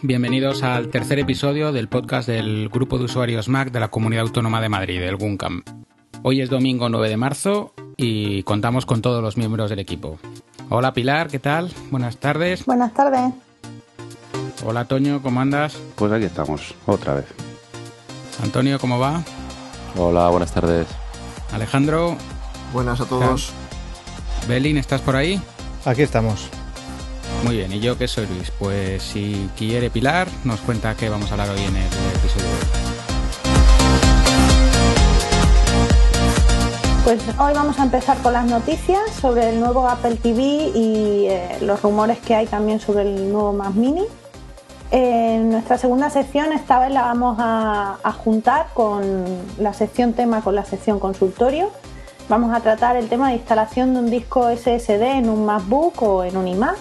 Bienvenidos al tercer episodio del podcast del Grupo de Usuarios Mac de la Comunidad Autónoma de Madrid, el GUNCAM. Hoy es domingo 9 de marzo y contamos con todos los miembros del equipo. Hola Pilar, ¿qué tal? Buenas tardes. Buenas tardes. Hola Toño, ¿cómo andas? Pues aquí estamos, otra vez. Antonio, ¿cómo va? Hola, buenas tardes. Alejandro. Buenas a todos. Belín, ¿estás por ahí? Aquí estamos. Muy bien, ¿y yo qué soy Luis? Pues si quiere Pilar, nos cuenta qué vamos a hablar hoy en el episodio. Pues hoy vamos a empezar con las noticias sobre el nuevo Apple TV y eh, los rumores que hay también sobre el nuevo Mac Mini. En nuestra segunda sección esta vez la vamos a, a juntar con la sección tema con la sección consultorio. Vamos a tratar el tema de instalación de un disco SSD en un MacBook o en un iMac.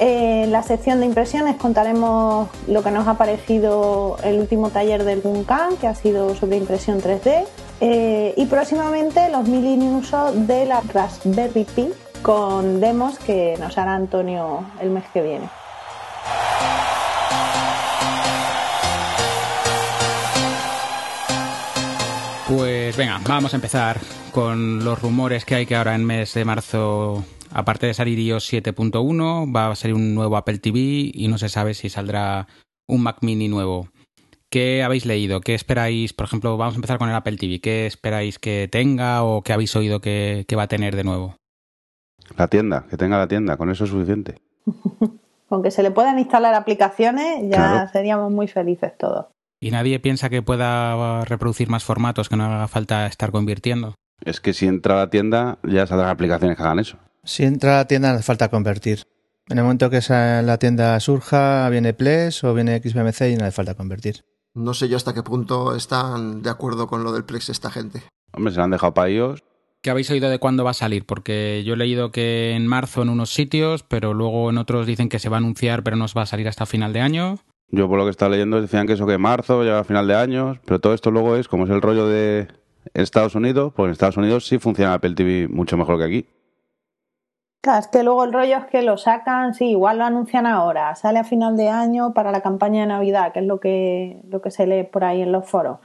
En la sección de impresiones contaremos lo que nos ha parecido el último taller del Guncan, que ha sido sobre impresión 3D. Eh, y próximamente los mil usos de la Raspberry Pi con demos que nos hará Antonio el mes que viene. Pues venga, vamos a empezar con los rumores que hay que ahora en mes de marzo, aparte de salir iOS 7.1, va a salir un nuevo Apple TV y no se sabe si saldrá un Mac mini nuevo. ¿Qué habéis leído? ¿Qué esperáis? Por ejemplo, vamos a empezar con el Apple TV. ¿Qué esperáis que tenga o qué habéis oído que, que va a tener de nuevo? La tienda, que tenga la tienda, con eso es suficiente. Con que se le puedan instalar aplicaciones ya Claro. seríamos muy felices todos. ¿Y nadie piensa que pueda reproducir más formatos, que no haga falta estar convirtiendo? Es que si entra a la tienda, ya saldrán aplicaciones que hagan eso. Si entra a la tienda, no hace falta convertir. En el momento que esa, la tienda surja, viene Plex o viene XBMC y no hace falta convertir. No sé yo hasta qué punto están de acuerdo con lo del Plex esta gente. Hombre, se lo han dejado para ellos. ¿Qué habéis oído de cuándo va a salir? Porque yo he leído que en marzo en unos sitios, pero luego en otros dicen que se va a anunciar, pero no va a salir hasta final de año. Yo por lo que estaba leyendo decían que eso que marzo, ya a final de años, pero todo esto luego es como es el rollo de Estados Unidos, pues en Estados Unidos sí funciona Apple TV mucho mejor que aquí. Claro, es que luego el rollo es que lo sacan, sí, igual lo anuncian ahora, sale a final de año para la campaña de Navidad, que es lo que, lo que se lee por ahí en los foros.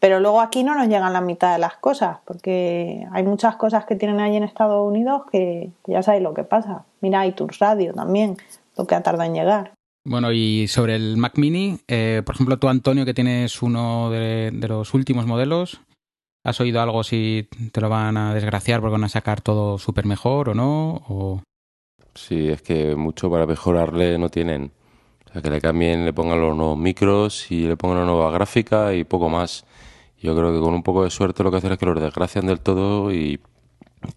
Pero luego aquí no nos llegan la mitad de las cosas, porque hay muchas cosas que tienen ahí en Estados Unidos que ya sabéis lo que pasa. Mira iTunes Radio también, lo que ha tardado en llegar. Bueno, y sobre el Mac Mini, eh, por ejemplo, tú, Antonio, que tienes uno de, de los últimos modelos, ¿has oído algo si te lo van a desgraciar porque van a sacar todo súper mejor o no? O... Sí, es que mucho para mejorarle no tienen. O sea, que le cambien, le pongan los nuevos micros y le pongan una nueva gráfica y poco más. Yo creo que con un poco de suerte lo que hacen es que los desgracian del todo y,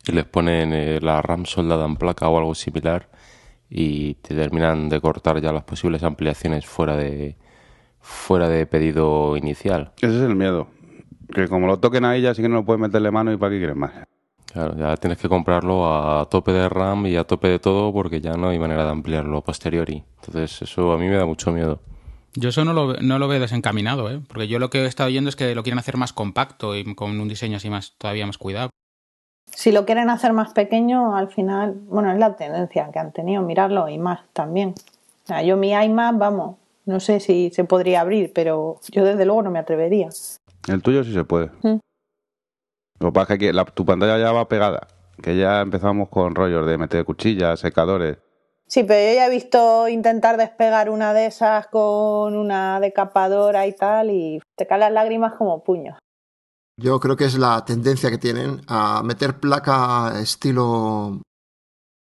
y les ponen eh, la RAM soldada en placa o algo similar y te terminan de cortar ya las posibles ampliaciones fuera de fuera de pedido inicial. Ese es el miedo. Que como lo toquen ahí ya sí que no lo pueden meterle mano y para qué quieren más. Claro, ya tienes que comprarlo a tope de RAM y a tope de todo porque ya no hay manera de ampliarlo a posteriori. Entonces eso a mí me da mucho miedo. Yo eso no lo, no lo veo desencaminado, ¿eh? porque yo lo que he estado oyendo es que lo quieren hacer más compacto y con un diseño así más todavía más cuidado. Si lo quieren hacer más pequeño, al final, bueno, es la tendencia que han tenido, mirarlo y más también. O sea, yo mi iMac, vamos, no sé si se podría abrir, pero yo desde luego no me atrevería. El tuyo sí se puede. Mm. Lo que pasa es que la- tu pantalla ya va pegada. Que ya empezamos con rollos de meter cuchillas, secadores. Sí, pero yo ya he visto intentar despegar una de esas con una decapadora y tal, y te caen las lágrimas como puños. Yo creo que es la tendencia que tienen a meter placa estilo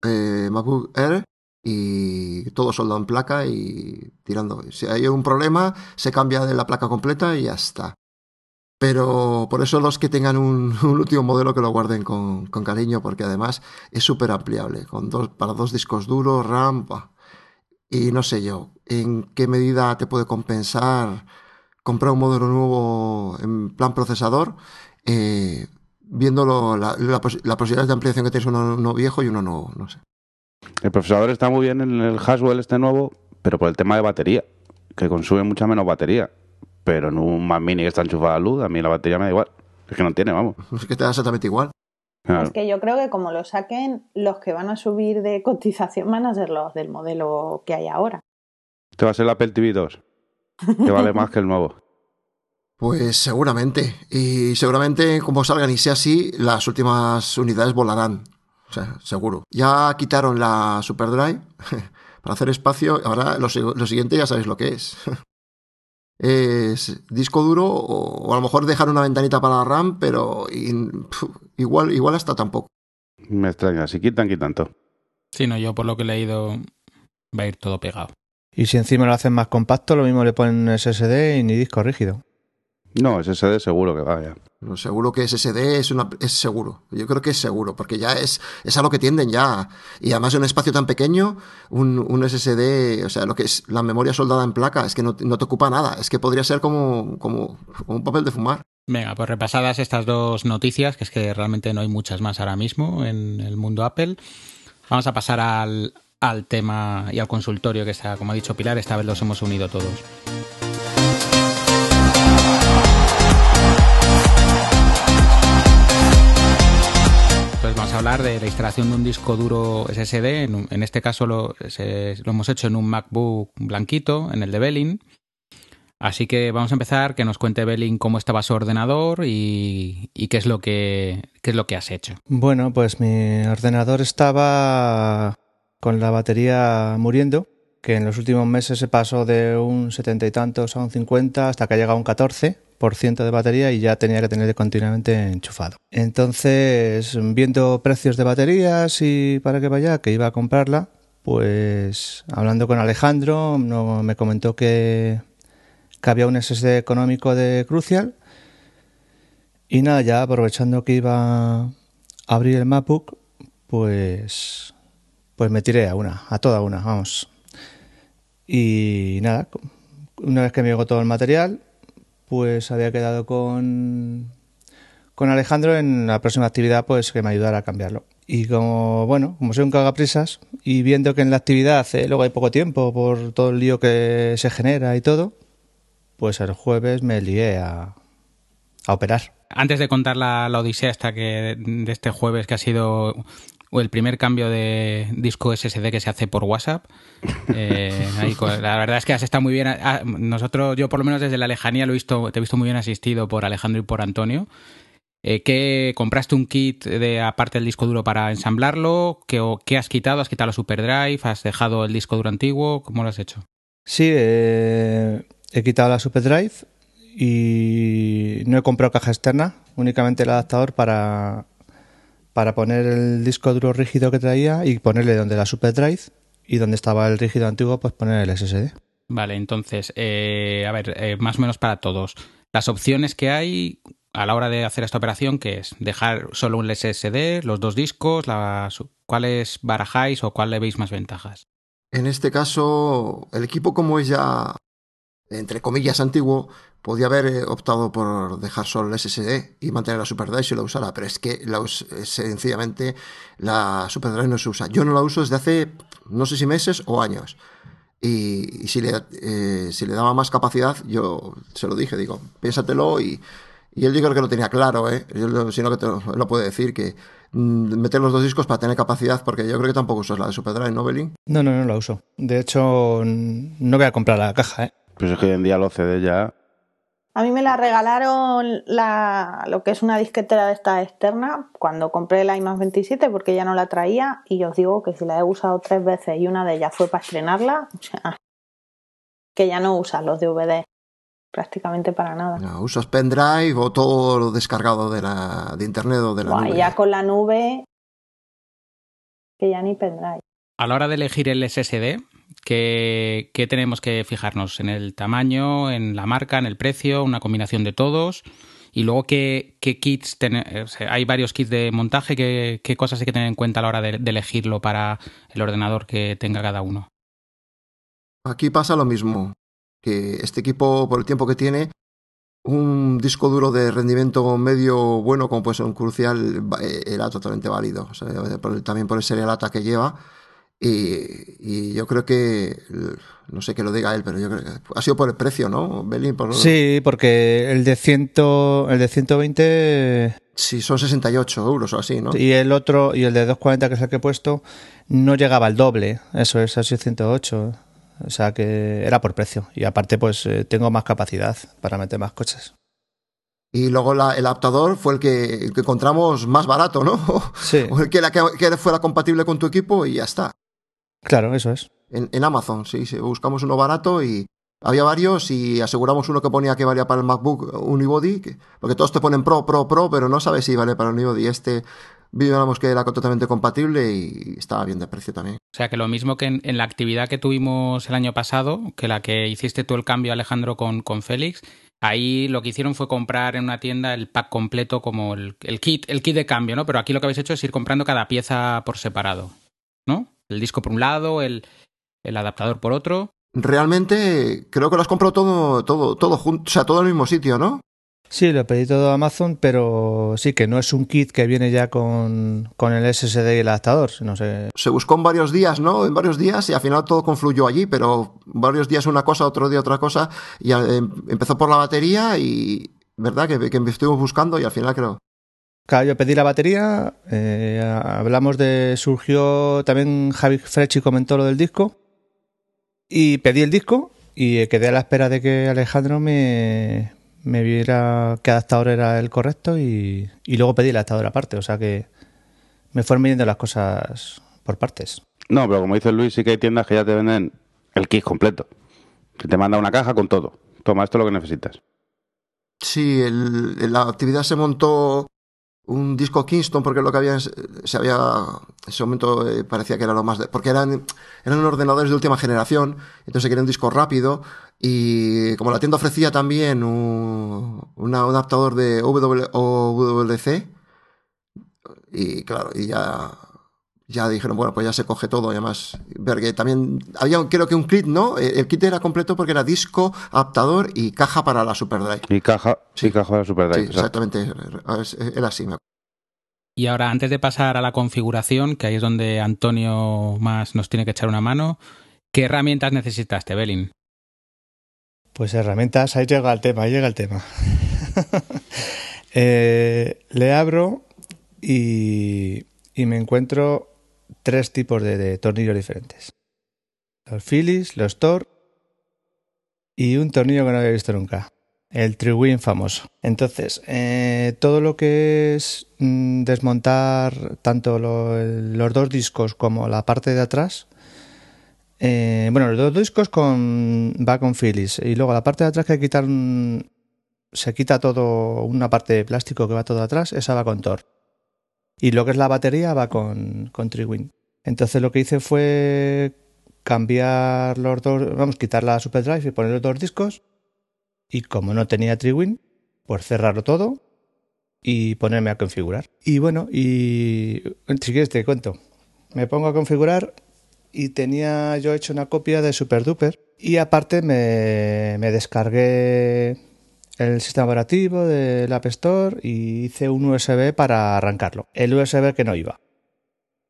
eh, MacBook Air y todo soldado en placa y tirando. Si hay un problema, se cambia de la placa completa y ya está. Pero por eso los que tengan un, último modelo que lo guarden con, cariño, porque además es súper ampliable, con dos, para dos discos duros, RAM, y no sé yo, en qué medida te puede compensar comprar un modelo nuevo en plan procesador, eh, viéndolo la, la, pos- la posibilidad de ampliación que tienes uno, uno viejo y uno nuevo, no sé. El procesador está muy bien en el Haswell este nuevo, pero por el tema de batería, que consume mucha menos batería. Pero en un Mac Mini que está enchufado a la luz, a mí la batería me da igual. Es que no tiene, vamos. Es que te da exactamente igual. Claro. Es que yo creo que como lo saquen, los que van a subir de cotización van a ser los del modelo que hay ahora. Este va a ser el Apple TV 2, que vale más que el nuevo. Pues seguramente. Y seguramente, como salgan y sea así, las últimas unidades volarán. O sea, seguro. Ya quitaron la SuperDrive para hacer espacio. Ahora lo, lo siguiente ya sabéis lo que es. es disco duro o, a lo mejor dejar una ventanita para la RAM, pero igual, igual hasta tampoco. Me extraña, si quitan, quitan todo. Sí, no, yo por lo que he leído va a ir todo pegado. Y si encima lo hacen más compacto, lo mismo le ponen SSD y ni disco rígido. No, SSD seguro que vaya. Seguro que SSD es, una, es seguro. Yo creo que es seguro, porque ya es, es a lo que tienden ya. Y además en un espacio tan pequeño, un, un, SSD, o sea, lo que es la memoria soldada en placa, es que no, no te ocupa nada. Es que podría ser como, como, como, un papel de fumar. Venga, pues repasadas estas dos noticias, que es que realmente no hay muchas más ahora mismo en el mundo Apple. Vamos a pasar al, al tema y al consultorio que está, como ha dicho Pilar, esta vez los hemos unido todos. Vamos a hablar de la instalación de un disco duro SSD. En, este caso lo, hemos hecho en un MacBook blanquito, en el de Belling. Así que vamos a empezar, que nos cuente Belling cómo estaba su ordenador y, qué, es lo que, qué es lo que has hecho. Bueno, pues mi ordenador estaba con la batería muriendo, que en los últimos meses se pasó de un setenta y tantos a un 50 hasta que ha llegado a un 14 de batería y ya tenía que tener continuamente enchufado. Entonces, viendo precios de baterías y para que vaya, que iba a comprarla, pues hablando con Alejandro, no, me comentó que, que había un SSD económico de Crucial. Y nada, ya aprovechando que iba a abrir el MacBook, pues, pues me tiré a una, a toda una, vamos. Y nada, una vez que me llegó todo el material, pues había quedado con, con Alejandro en la próxima actividad pues que me ayudara a cambiarlo. Y como, bueno, como soy un cagaprisas y viendo que en la actividad eh, luego hay poco tiempo por todo el lío que se genera y todo, pues el jueves me lié a, a operar. Antes de contar la, la odisea que de este jueves que ha sido el primer cambio de disco SSD que se hace por WhatsApp. Eh, la verdad es que has estado muy bien. Ah, nosotros, yo por lo menos desde la lejanía lo he visto, te he visto muy bien asistido por Alejandro y por Antonio. Eh, ¿qué, ¿Compraste un kit de aparte del disco duro para ensamblarlo? ¿Qué, ¿Qué, has quitado? ¿Has quitado la SuperDrive? ¿Has dejado el disco duro antiguo? ¿Cómo lo has hecho? Sí, eh, he quitado la SuperDrive y no he comprado caja externa, únicamente el adaptador para para poner el disco duro rígido que traía y ponerle donde la Super Drive y donde estaba el rígido antiguo, pues poner el SSD. Vale, entonces, eh, a ver, eh, más o menos para todos. Las opciones que hay a la hora de hacer esta operación, que es dejar solo un SSD, los dos discos, ¿cuáles barajáis o cuál le veis más ventajas? En este caso, el equipo como es ya, entre comillas, antiguo, podía haber eh, optado por dejar solo el SSD y mantener la SuperDrive si lo usara, pero es que la, sencillamente la SuperDrive no se usa. Yo no la uso desde hace no sé si meses o años. Y, si, le, eh, si le daba más capacidad, yo se lo dije, digo, piénsatelo y, él yo que lo tenía claro, ¿eh? sino que te lo, puede decir, que mm, meter los dos discos para tener capacidad, porque yo creo que tampoco usas la de SuperDrive, ¿no, Belín? No, no, no la uso. De hecho, no voy a comprar la caja, ¿eh? Pues es que hoy en día los CD ya a mí me la regalaron la, lo que es una disquetera de esta externa cuando compré la iMac 27 porque ya no la traía y os digo que si la he usado tres veces y una de ellas fue para estrenarla, o sea, que ya no usas los DVD prácticamente para nada. No, usas pendrive o todo lo descargado de, la, de internet o de la nube. Ya con la nube que ya ni pendrive. A la hora de elegir el SSD, ¿Qué, tenemos que fijarnos? ¿En el tamaño, en la marca, en el precio, una combinación de todos? Y luego, ¿qué, kits? hay varios kits de montaje. ¿qué, cosas hay que tener en cuenta a la hora de, elegirlo para el ordenador que tenga cada uno? Aquí pasa lo mismo. Que este equipo, por el tiempo que tiene, un disco duro de rendimiento medio bueno, como puede ser un crucial, eh, era totalmente válido. también por el serialata que lleva y, yo creo que, no sé que lo diga él, pero yo creo que ha sido por el precio, ¿no, Belín? Sí, porque el de, ciento, el de 120... Sí, son 68 euros o así, ¿no? Y el otro, y el de 240, que es el que he puesto, no llegaba al doble. Eso es, así 108. O sea que era por precio. Y aparte, pues eh, tengo más capacidad para meter más coches. Y luego el adaptador fue el que, encontramos más barato, ¿no? Sí. O el que, que, fuera compatible con tu equipo y ya está. Claro, eso es. En, Amazon, sí, sí, buscamos uno barato y había varios y aseguramos uno que ponía que valía para el MacBook Unibody, porque todos te ponen Pro, Pro, Pro, pero no sabes si vale para el Unibody. Este vimos que era totalmente compatible y estaba bien de precio también. O sea que lo mismo que en, la actividad que tuvimos el año pasado, que la que hiciste tú el cambio, Alejandro, con, con Félix, ahí lo que hicieron fue comprar en una tienda el pack completo como el, el, kit, el kit de cambio, ¿no? Pero aquí lo que habéis hecho es ir comprando cada pieza por separado, ¿no? El disco por un lado, el, el adaptador por otro. Realmente creo que lo has comprado todo, todo, todo junto, o sea, todo en el mismo sitio, ¿no? Sí, lo pedí todo a Amazon, pero sí que no es un kit que viene ya con, con el SSD y el adaptador. No sé. Se buscó en varios días, ¿no? En varios días y al final todo confluyó allí, pero varios días una cosa, otro día otra cosa. Y eh, empezó por la batería y, ¿verdad? Que, que estuvimos buscando y al final creo. Claro, yo pedí la batería, eh, hablamos de, surgió también Javi Frechi comentó lo del disco y pedí el disco y quedé a la espera de que Alejandro me, me viera qué adaptador era el correcto y, luego pedí el adaptador aparte. O sea que me fueron midiendo las cosas por partes. No, pero como dice Luis, sí que hay tiendas que ya te venden el kit completo. Que te manda una caja con todo. Toma, esto es lo que necesitas. Sí, la actividad se montó un disco Kingston porque lo que había se había en ese momento eh, parecía que era lo más de, porque eran eran ordenadores de última generación entonces quería un disco rápido y como la tienda ofrecía también un, un adaptador de WC y claro y ya ya dijeron, bueno, pues ya se coge todo, y además, ver que también había, creo que un kit, ¿no? Eh, el kit era completo porque era disco, adaptador y caja para la SuperDrive. Y caja, sí, caja para la SuperDrive. Sí, exactamente, era así. Y ahora, antes de pasar a la configuración, que ahí es donde Antonio más nos tiene que echar una mano, ¿qué herramientas necesitaste, Belin? Pues herramientas, ahí llega el tema, ahí llega el tema. Eh, le abro y, y me encuentro tres tipos de, tornillos diferentes. Los Phillies, los Thor y un tornillo que no había visto nunca. El Triwin famoso. Entonces, eh, todo lo que es mm, desmontar tanto los dos discos como la parte de atrás. Eh, bueno, los dos discos con, va con Phillies. Y luego la parte de atrás que quitar. Se quita todo, una parte de plástico que va todo atrás, esa va con Thor. Y lo que es la batería va con, con Triwin. Entonces lo que hice fue cambiar los dos, vamos, quitar la SuperDrive y poner los dos discos. Y como no tenía Triwin, pues cerrarlo todo y ponerme a configurar. Y bueno, y si quieres te cuento. Me pongo a configurar y tenía yo hecho una copia de SuperDuper. Y aparte me, me descargué el sistema operativo del App Store y hice un USB para arrancarlo. El USB que no iba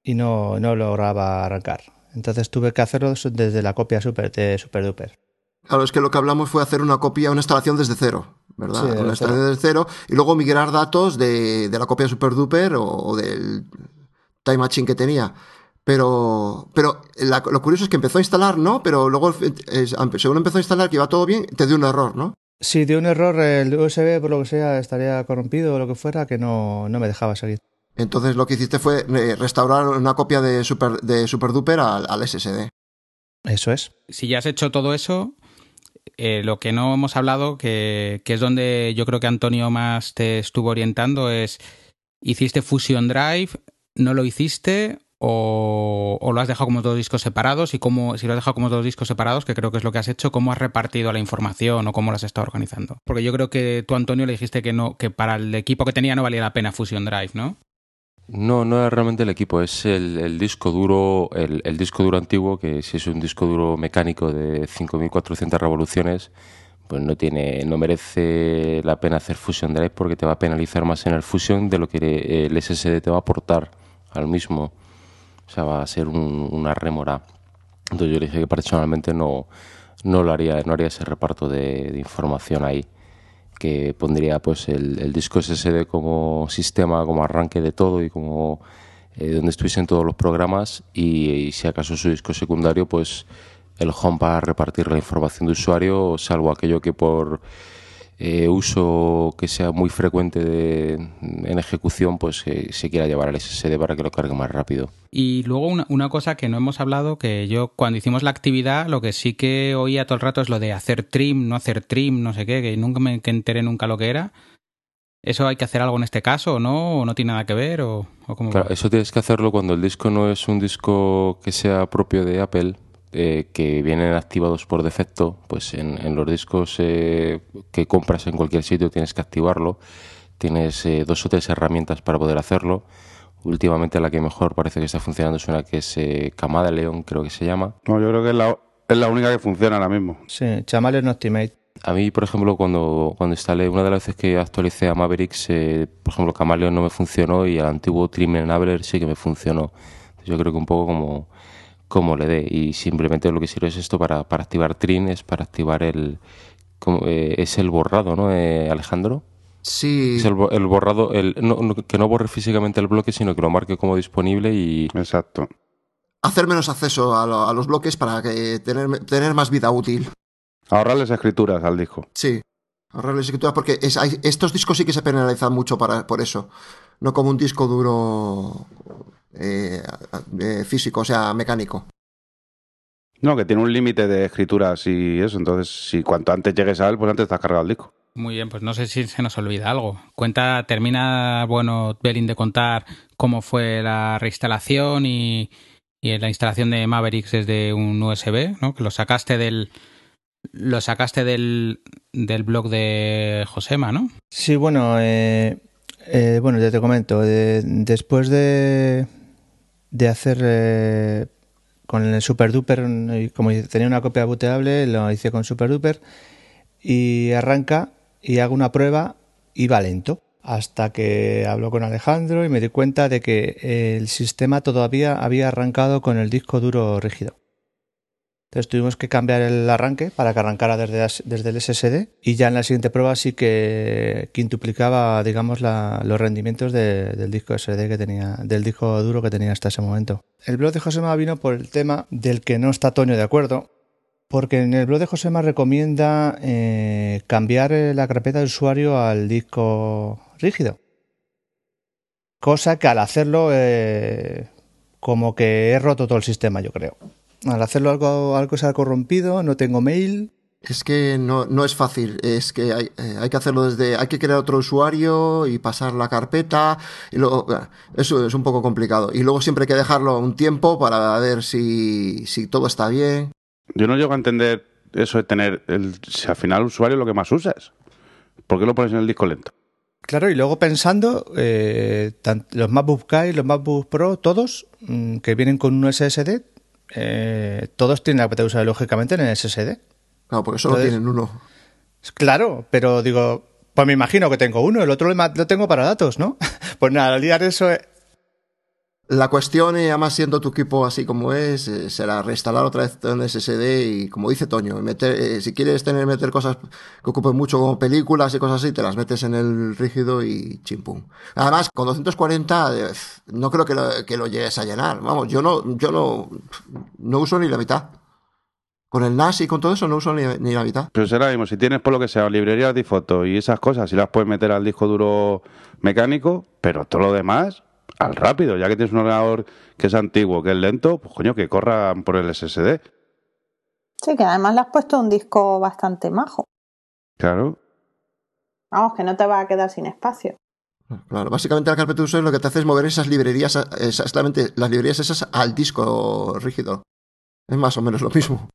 y no, no lograba arrancar. Entonces tuve que hacerlo desde la copia super de SuperDuper. Claro, es que lo que hablamos fue hacer una copia, una instalación desde cero, ¿verdad? una instalación desde cero y luego migrar datos de, la copia SuperDuper o, o, del Time Machine que tenía. Pero, pero lo curioso es que empezó a instalar, ¿no? Pero luego, según empezó a instalar, que iba todo bien, te dio un error, ¿no? Si de un error el USB, por lo que sea, estaría corrompido o lo que fuera, que no, no me dejaba seguir. Entonces lo que hiciste fue eh, restaurar una copia de Super, de SuperDuper al, SSD. Eso es. Si ya has hecho todo eso, eh, lo que no hemos hablado, que, que, es donde yo creo que Antonio más te estuvo orientando, es, ¿hiciste Fusion Drive? ¿No lo hiciste? O, lo has dejado como dos discos separados y cómo, si lo has dejado como dos discos separados, que creo que es lo que has hecho, cómo has repartido la información o cómo lo has estado organizando. Porque yo creo que tú, Antonio, le dijiste que no, que para el equipo que tenía no valía la pena Fusion Drive, ¿no? No, no es realmente el equipo, es el, disco duro, el, disco duro antiguo, que si es un disco duro mecánico de 5400 revoluciones, pues no tiene, no merece la pena hacer Fusion Drive porque te va a penalizar más en el Fusion de lo que el SSD te va a aportar al mismo. O sea, va a ser una rémora. Entonces yo dije que personalmente no, no lo haría, no haría ese reparto de, información ahí que pondría pues el, disco SSD como sistema, como arranque de todo y como eh, donde estuviesen todos los programas y, si acaso su disco secundario pues el home para repartir la información de usuario, salvo aquello que por eh, uso que sea muy frecuente de, en ejecución, pues eh, se quiera llevar al SSD para que lo cargue más rápido. Y luego una, una, cosa que no hemos hablado, que yo cuando hicimos la actividad, lo que sí que oía todo el rato es lo de hacer trim, no hacer trim, no sé qué, que nunca me que enteré nunca lo que era. ¿Eso hay que hacer algo en este caso o no? ¿O no tiene nada que ver? ¿O, o cómo claro, eso tienes que hacerlo cuando el disco no es un disco que sea propio de Apple, eh, que vienen activados por defecto, pues en, en los discos eh, que compras en cualquier sitio tienes que activarlo. Tienes eh, dos o tres herramientas para poder hacerlo. Últimamente la que mejor parece que está funcionando es una que es eh, Camaleon, creo que se llama. No, yo creo que es la, es la única que funciona ahora mismo. Sí, Chameleon Optimate. A mí, por ejemplo, cuando, cuando instalé, una de las veces que actualicé a Mavericks, eh, por ejemplo, Camaleon no me funcionó y el antiguo Trim Enabler sí que me funcionó. Yo creo que un poco como como le dé. Y simplemente lo que sirve es esto para, para activar Trin, es para activar el. Como, eh, es el borrado, ¿no, eh, Alejandro? Sí. Es el, el borrado, el, no, no, que no borre físicamente el bloque, sino que lo marque como disponible y. Exacto. Hacer menos acceso a, lo, a los bloques para que tener, tener más vida útil. Ahorrarles escrituras al disco. Sí. Ahorrarles escrituras porque es, hay, estos discos sí que se penalizan mucho para, por eso. No como un disco duro eh, eh, físico, o sea, mecánico. No, que tiene un límite de escrituras y eso. Entonces, si cuanto antes llegues a él, pues antes estás cargado el disco. Muy bien, pues no sé si se nos olvida algo. Cuenta, termina, bueno, Belin de contar cómo fue la reinstalación y, y la instalación de Mavericks desde un USB, ¿no? Que lo sacaste del, lo sacaste del, del blog de Josema, ¿no? Sí, bueno, eh, eh, bueno, ya te comento. De, después de, de hacer eh, con el Super Duper, como tenía una copia bootable, lo hice con Super Duper y arranca y hago una prueba y va lento. Hasta que hablo con Alejandro y me di cuenta de que el sistema todavía había arrancado con el disco duro rígido. Entonces tuvimos que cambiar el arranque para que arrancara desde, desde el SSD y ya en la siguiente prueba sí que quintuplicaba, digamos, los rendimientos de, del disco SD que tenía, del disco duro que tenía hasta ese momento. El blog de Josema vino por el tema del que no está Toño de acuerdo, porque en el blog de Josema recomienda eh, cambiar la carpeta de usuario al disco rígido. Cosa que al hacerlo, eh, como que he roto todo el sistema, yo creo. Al hacerlo algo, algo se ha corrompido, no tengo mail. Es que no, no es fácil, es que hay, eh, hay, que hacerlo desde, hay que crear otro usuario y pasar la carpeta, y luego, eso es un poco complicado. Y luego siempre hay que dejarlo un tiempo para ver si, si todo está bien. Yo no llego a entender eso de tener, el, si al final el usuario lo que más usas. ¿Por qué lo pones en el disco lento? Claro, y luego pensando, eh, los MacBook Air, los MacBook Pro, todos, mmm, que vienen con un SSD, eh, todos tienen la de usuario lógicamente en el SSD. Claro, porque solo Entonces, tienen uno. Claro, pero digo, pues me imagino que tengo uno, el otro lo tengo para datos, ¿no? pues nada, al liar eso... La cuestión, y además siendo tu equipo así como es, eh, será reinstalar otra vez en SSD y, como dice Toño, meter, eh, si quieres tener meter cosas que ocupen mucho como películas y cosas así, te las metes en el rígido y chimpum. Además, con 240 eh, no creo que lo, que lo llegues a llenar. Vamos, yo no, yo no, no uso ni la mitad. Con el NAS y con todo eso no uso ni, ni la mitad. Pero será mismo, si tienes por lo que sea librerías de foto y esas cosas, si las puedes meter al disco duro mecánico, pero todo lo demás al rápido, ya que tienes un ordenador que es antiguo, que es lento, pues coño, que corra por el SSD. Sí, que además le has puesto un disco bastante majo. Claro. Vamos, que no te va a quedar sin espacio. Claro, básicamente la carpeta de usuario lo que te hace es mover esas librerías, exactamente las librerías esas al disco rígido. Es más o menos lo mismo.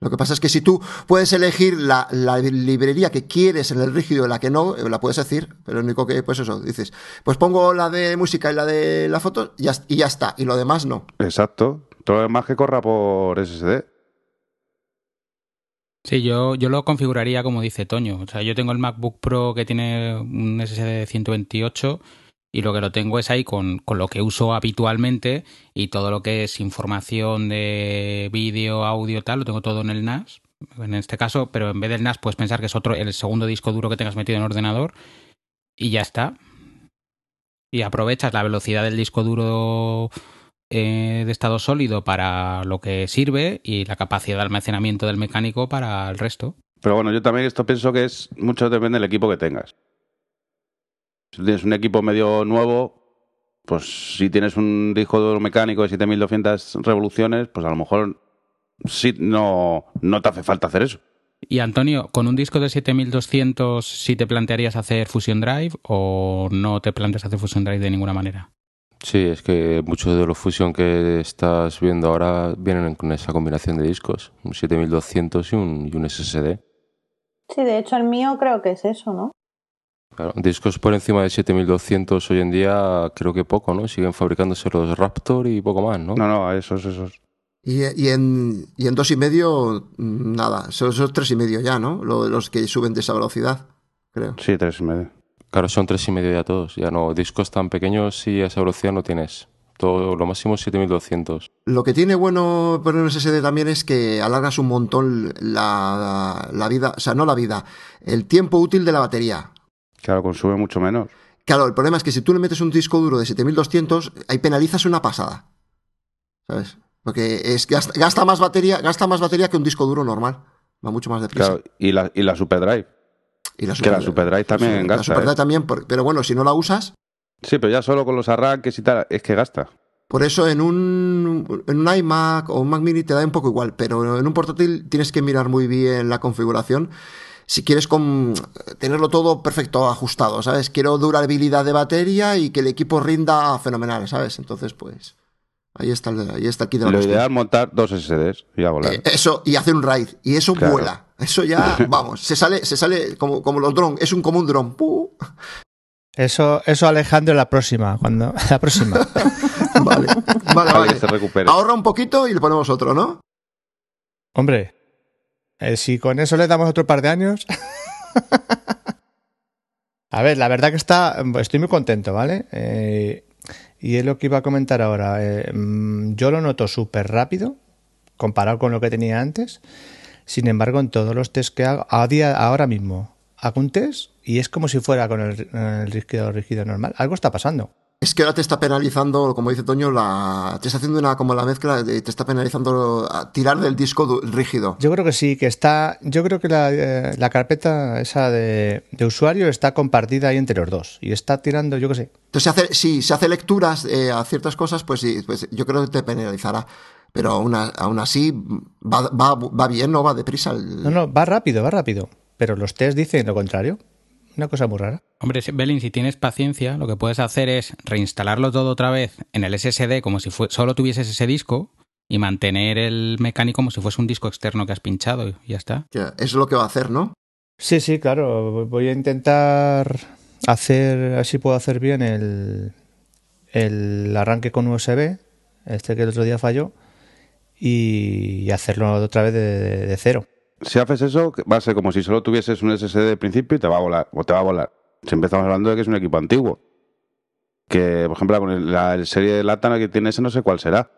Lo que pasa es que si tú puedes elegir la, la, librería que quieres en el rígido y la que no, la puedes decir, pero lo único que, pues eso, dices, pues pongo la de música y la de la foto y ya, y ya está, y lo demás no. Exacto, todo lo demás que corra por SSD. Sí, yo, yo lo configuraría como dice Toño. O sea, yo tengo el MacBook Pro que tiene un SSD de 128 y lo que lo tengo es ahí con, con, lo que uso habitualmente y todo lo que es información de vídeo, audio, tal, lo tengo todo en el NAS, en este caso, pero en vez del NAS puedes pensar que es otro, el segundo disco duro que tengas metido en el ordenador y ya está. Y aprovechas la velocidad del disco duro eh, de estado sólido para lo que sirve y la capacidad de almacenamiento del mecánico para el resto. Pero bueno, yo también esto pienso que es mucho depende del equipo que tengas. Si tienes un equipo medio nuevo, pues si tienes un disco duro mecánico de 7200 revoluciones, pues a lo mejor sí no, no te hace falta hacer eso. Y Antonio, con un disco de 7200, ¿sí te plantearías hacer Fusion Drive o no te planteas hacer Fusion Drive de ninguna manera? Sí, es que muchos de los Fusion que estás viendo ahora vienen con esa combinación de discos, un 7200 y un, y un SSD. Sí, de hecho el mío creo que es eso, ¿no? Claro, discos por encima de 7200 hoy en día creo que poco, ¿no? Siguen fabricándose los Raptor y poco más, ¿no? No, no, esos, esos. Y, y en, y en dos y medio, nada, son esos tres y medio ya, ¿no? Lo- Los que suben de esa velocidad, creo. Sí, tres y medio. Claro, son tres y medio ya todos. Ya no, discos tan pequeños y a esa velocidad no tienes. Todo, lo máximo es 7200. Lo que tiene bueno poner un SSD también es que alargas un montón la, la vida, o sea, no la vida, el tiempo útil de la batería. Claro, consume mucho menos. Claro, el problema es que si tú le metes un disco duro de 7200, ahí penalizas una pasada. ¿Sabes? Porque es, gasta, gasta más batería, gasta más batería que un disco duro normal. Va mucho más deprisa. Claro, y la, y la SuperDrive. y la que la SuperDrive también la gasta, SuperDrive ¿eh? también, por- pero bueno, si no la usas, Sí, pero ya solo con los arranques y tal, es que gasta. por eso en un, en un iMac o un Mac Mini te da un poco igual, pero en un portátil tienes que mirar muy bien la configuración. Si quieres con- tenerlo todo perfecto, ajustado, ¿sabes? Quiero durabilidad de batería y que el equipo rinda fenomenal, ¿sabes? Entonces, pues, ahí está el, ahí está el kit de la Lo ideal montar dos SSDs y a volar. Eh, eso, y hacer un raid. Y eso Claro. vuela. Eso ya, vamos, se sale, se sale como, como los drones. Es un como un dron. Eso, eso Alejandro la próxima, cuando la próxima. Vale, vale, vale. que se. Ahorra un poquito y le ponemos otro, ¿no? Hombre, eh, si con eso le damos otro par de años. A ver, la verdad que está, estoy muy contento, ¿vale? Eh, y es lo que iba a comentar ahora. Eh, mm, yo lo noto súper rápido comparado con lo que tenía antes. Sin embargo, en todos los test que hago, a día, ahora mismo, hago un test y es como si fuera con el, el rígido, rígido normal. Algo está pasando. Es que ahora te está penalizando, como dice Toño, la, te está haciendo una como la mezcla, de- te está penalizando a tirar del disco rígido. Yo creo que sí, que está. Yo creo que la, eh, la carpeta esa de, de usuario está compartida ahí entre los dos. Y está tirando, yo qué sé. Entonces, si hace, si se hace lecturas eh, a ciertas cosas, pues sí, pues yo creo que te penalizará. Pero aún, aún así, va, va, va bien, no va deprisa. el- No, no, va rápido, va rápido. Pero los test dicen lo contrario. Una cosa muy rara. Hombre, Belin, si tienes paciencia, lo que puedes hacer es reinstalarlo todo otra vez en el SSD como si fue, solo tuvieses ese disco y mantener el mecánico como si fuese un disco externo que has pinchado y ya está. Eso es lo que va a hacer, ¿no? Sí, sí, claro. Voy a intentar hacer, así puedo hacer bien el, el arranque con USB, este que el otro día falló, y hacerlo otra vez de, de- de cero. Si haces eso, va a ser como si solo tuvieses un SSD de principio y te va a volar, o te va a volar. Si empezamos hablando de que es un equipo antiguo. Que, por ejemplo, con el- la, serie de Latana que tiene ese no sé cuál será.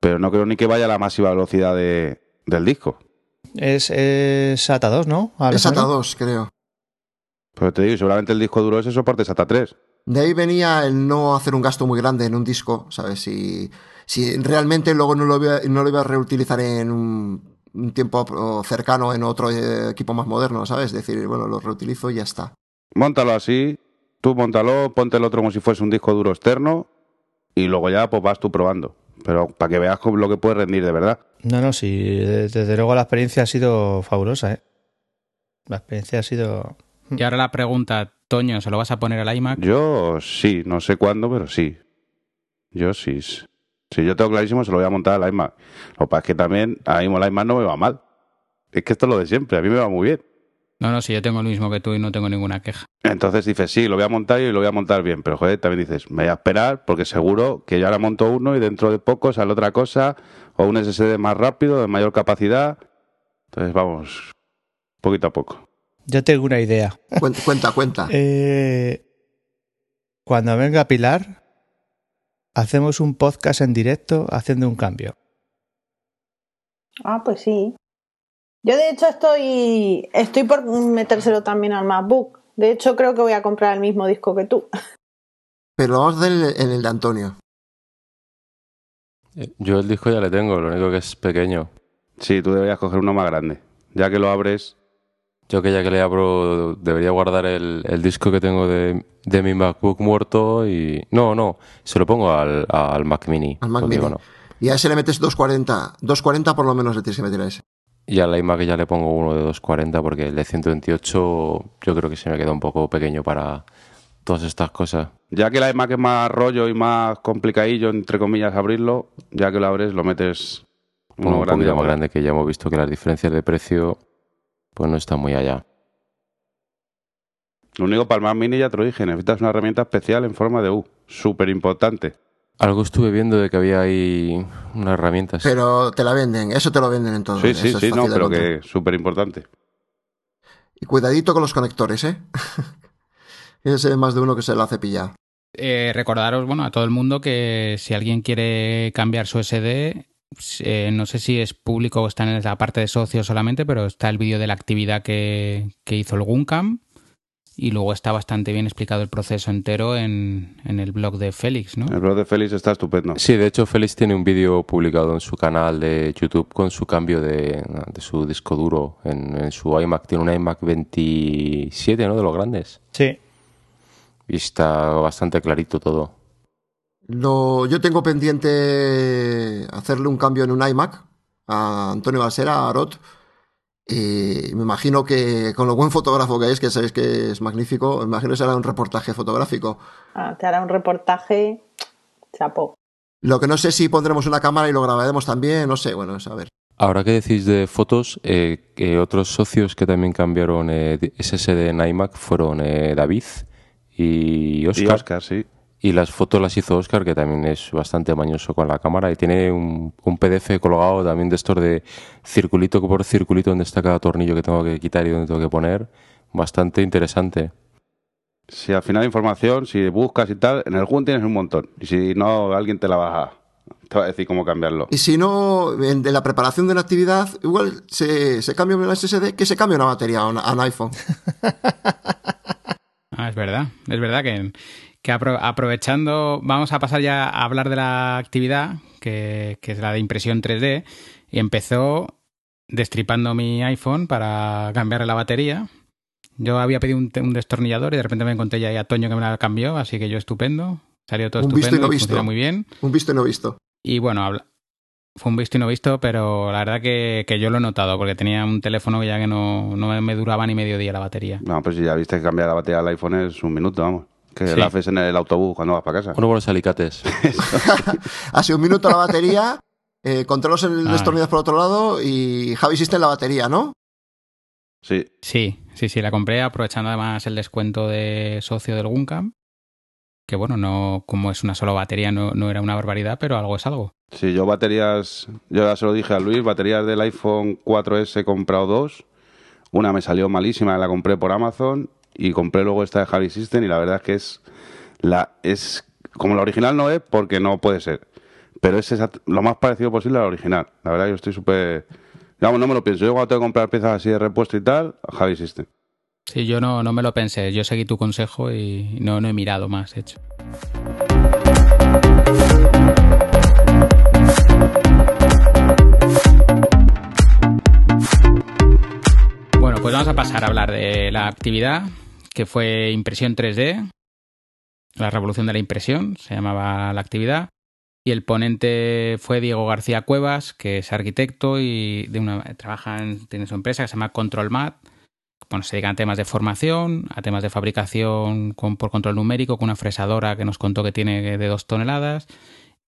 Pero no creo ni que vaya a la masiva velocidad de, del disco. Es, es SATA 2, ¿no? Es? SATA 2, creo. Pero te digo, seguramente el disco duro ese soporte SATA 3. De ahí venía el no hacer un gasto muy grande en un disco, ¿sabes? Si, si realmente luego no lo, iba, no lo iba a reutilizar en un, un tiempo cercano en otro eh, equipo más moderno, ¿sabes? Decir, bueno, lo reutilizo y ya está. Móntalo así, tú móntalo, ponte el otro como si fuese un disco duro externo y luego ya pues vas tú probando. Pero para que veas lo que puede rendir de verdad. No, no, sí. de- Desde luego la experiencia ha sido fabulosa, ¿eh? La experiencia ha sido... Y ahora la pregunta, Toño, ¿se lo vas a poner al iMac? Yo sí, no sé cuándo, pero sí. Yo sí. Si yo tengo clarísimo, se lo voy a montar al iMac. Lo que pasa es que también, ahora mismo el iMac no me va mal. Es que esto es lo de siempre, a mí me va muy bien. No, no, si yo tengo el mismo que tú y no tengo ninguna queja. Entonces dices, sí, lo voy a montar y lo voy a montar bien. Pero joder, también dices, me voy a esperar porque seguro que yo ahora monto uno y dentro de poco sale otra cosa o un SSD más rápido, de mayor capacidad. Entonces vamos, poquito a poco. Yo tengo una idea. Cuenta, cuenta. cuenta. Eh, cuando venga Pilar, hacemos un podcast en directo haciendo un cambio. Ah, pues sí. Yo de hecho estoy, estoy por metérselo también al MacBook. De hecho creo que voy a comprar el mismo disco que tú. Pero vamos a hacer en el, en el de Antonio. Eh, Yo el disco ya le tengo, lo único que es pequeño. Sí, tú deberías coger uno más grande. Ya que lo abres, Yo que ya que le abro, debería guardar el, el disco que tengo de, de mi MacBook muerto y... No, no, se lo pongo al, al Mac Mini. Al Mac Mini. no. Y a ese le metes 240. 240 por lo menos le tienes que meter a ese. Y al iMac ya le pongo uno de 240 porque el de 128 yo creo que se me queda un poco pequeño para todas estas cosas. ya que la iMac es más rollo y más complicadillo, entre comillas, abrirlo, ya que lo abres, lo metes uno un grande. poquito más grande que ya hemos visto que las diferencias de precio pues no están muy allá. Lo único para el Mac Mini ya te lo dije, necesitas una herramienta especial en forma de U. Súper importante. Algo estuve viendo de que había ahí unas herramientas. Pero te la venden, eso te lo venden en todo. Sí, sí, eso es sí, no, pero que súper importante. Y cuidadito con los conectores, ¿eh? Ese es más de uno que se lo hace pillar. Eh, recordaros, bueno, a todo el mundo que si alguien quiere cambiar su SD, eh, no sé si es público o está en la parte de socios solamente, pero está el vídeo de la actividad que, que hizo el Guncam y luego está bastante bien explicado el proceso entero en, en el blog de Félix, ¿no? El blog de Félix está estupendo. Sí, de hecho Félix tiene un vídeo publicado en su canal de YouTube con su cambio de, de su disco duro en, en su iMac. Tiene un iMac 27, ¿no? De los grandes. Sí. Y está bastante clarito todo. Lo, yo tengo pendiente hacerle un cambio en un iMac a Antonio Balsera, a Arot. Y me imagino que con lo buen fotógrafo que es, que sabéis que es magnífico, me imagino que será un reportaje fotográfico. Ah, te hará un reportaje, chapó. Lo que no sé si pondremos una cámara y lo grabaremos también, no sé, bueno, es a ver. Ahora que decís de fotos, eh, que otros socios que también cambiaron eh, de- SSD en iMac fueron eh, David y Oscar. Y Oscar, sí. Y las fotos las hizo Oscar, que también es bastante mañoso con la cámara. Y tiene un, un PDF colgado también de estos de circulito por circulito donde está cada tornillo que tengo que quitar y donde tengo que poner. Bastante interesante. Si al final información, si buscas y tal, en el Jun tienes un montón. Y si no, alguien te la va a, te va a decir cómo cambiarlo. Y si no, en- de la preparación de una actividad, igual se, se cambia una SSD, que se cambie una batería a un, a un iPhone. Ah, es verdad, es verdad que, que apro- aprovechando, vamos a pasar ya a hablar de la actividad, que, que es la de impresión 3D, y empezó destripando mi iPhone para cambiarle la batería. Yo había pedido un, destornillador y de repente me encontré ya ahí a Toño que me la cambió, así que yo estupendo, salió todo Un visto y no visto. funciona muy bien. Un visto y no visto. Y bueno, habla- fue un visto y no visto, pero la verdad que, que yo lo he notado, porque tenía un teléfono que ya que no, no me duraba ni medio día la batería. No, pues si ya viste que cambiar la batería del iPhone es un minuto, vamos. Que Sí. la haces en el autobús cuando vas para casa. Unos buenos alicates. Hace un minuto la batería, eh, controlos el Ah. destornillador por otro lado y Javi hiciste la batería, ¿no? Sí. Sí, sí, sí, la compré aprovechando además el descuento de socio del Guncam. Que bueno, no, como es una sola batería, no, no era una barbaridad, pero algo es algo. Sí, yo baterías, yo ya se lo dije a Luis, baterías del iPhone 4S he comprado dos. Una me salió malísima, la compré por Amazon y compré luego esta de Javi System y la verdad es que es la es como la original no es porque no puede ser, pero es lo más parecido posible a la original. La verdad yo estoy súper Vamos, no me lo pienso. Yo cuando tengo que comprar piezas así de repuesto y tal, Javi System. Sí, yo no, no me lo pensé. Yo seguí tu consejo y no, no he mirado más, hecho. Bueno, pues vamos a pasar a hablar de la actividad que fue impresión 3D, la revolución de la impresión, se llamaba la actividad. Y el ponente fue Diego García Cuevas, que es arquitecto y de una, trabaja en, tiene su empresa que se llama ControlMat. Bueno, se dedican a temas de formación, a temas de fabricación con, por control numérico, con una fresadora que nos contó que tiene de dos toneladas,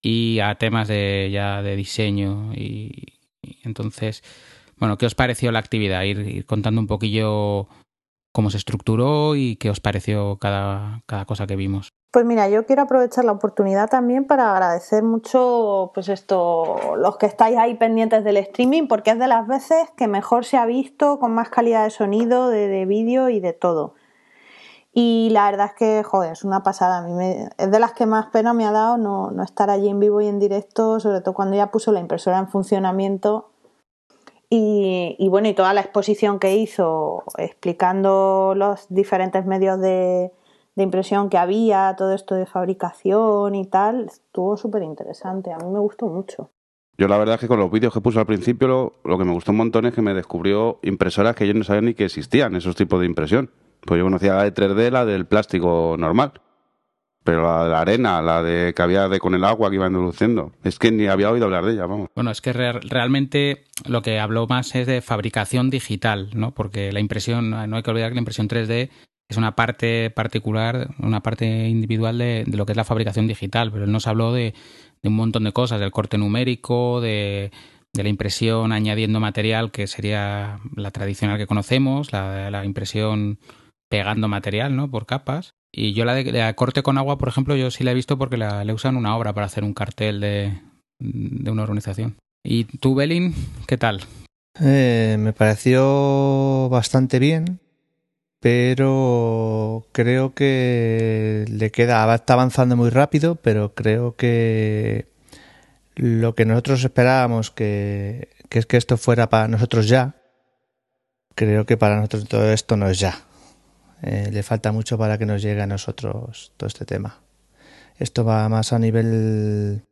y a temas de ya de diseño. Y, y entonces, bueno, ¿qué os pareció la actividad? Ir, ir contando un poquillo cómo se estructuró y qué os pareció cada, cada cosa que vimos. Pues mira, yo quiero aprovechar la oportunidad también para agradecer mucho, pues esto, los que estáis ahí pendientes del streaming, porque es de las veces que mejor se ha visto, con más calidad de sonido, de, de vídeo y de todo. Y la verdad es que, joder, es una pasada. A mí me- es de las que más pena me ha dado no, no estar allí en vivo y en directo, sobre todo cuando ya puso la impresora en funcionamiento. Y, y bueno, y toda la exposición que hizo explicando los diferentes medios de, de impresión que había, todo esto de fabricación y tal, estuvo súper interesante. A mí me gustó mucho. Yo la verdad es que con los vídeos que puso al principio lo, lo, que me gustó un montón es que me descubrió impresoras que yo no sabía ni que existían, esos tipos de impresión. Pues yo conocía la de 3D, la del plástico normal. Pero la de la arena, la de que había de con el agua que iba introduciendo, es que ni había oído hablar de ella, vamos. Bueno, es que re realmente lo que habló más es de fabricación digital, ¿no? Porque la impresión, no hay que olvidar que la impresión 3D es una parte particular, una parte individual de, de lo que es la fabricación digital, pero él nos habló de, de un montón de cosas, del corte numérico, de, la impresión añadiendo material, que sería la tradicional que conocemos, la impresión pegando material, ¿no? Por capas. Y yo la de, corte con agua, por ejemplo, yo sí la he visto porque la, la usan una obra para hacer un cartel de, una organización. ¿Y tú, Belin, qué tal? Eh, me pareció bastante bien, pero creo que le queda, está avanzando muy rápido, pero creo que lo que nosotros esperábamos que es que esto fuera para nosotros ya, creo que para nosotros todo esto no es ya. Eh, le falta mucho para que nos llegue a nosotros todo este tema. Esto va más a nivel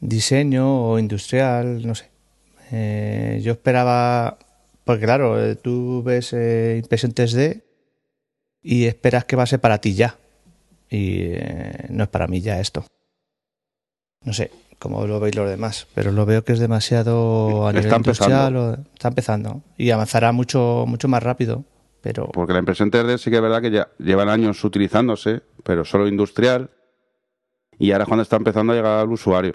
diseño o industrial, no sé. Eh, yo esperaba, porque claro, eh, tú ves eh, impresión 3D y esperas que va a ser para ti ya. Y no es para mí ya esto. No sé cómo lo veis los demás, pero lo veo que es demasiado a nivel industrial. O, está empezando y avanzará mucho, mucho más rápido. Pero Porque la impresión 3D sí que es verdad que ya llevan años utilizándose, pero solo industrial. Y ahora es cuando está empezando a llegar al usuario.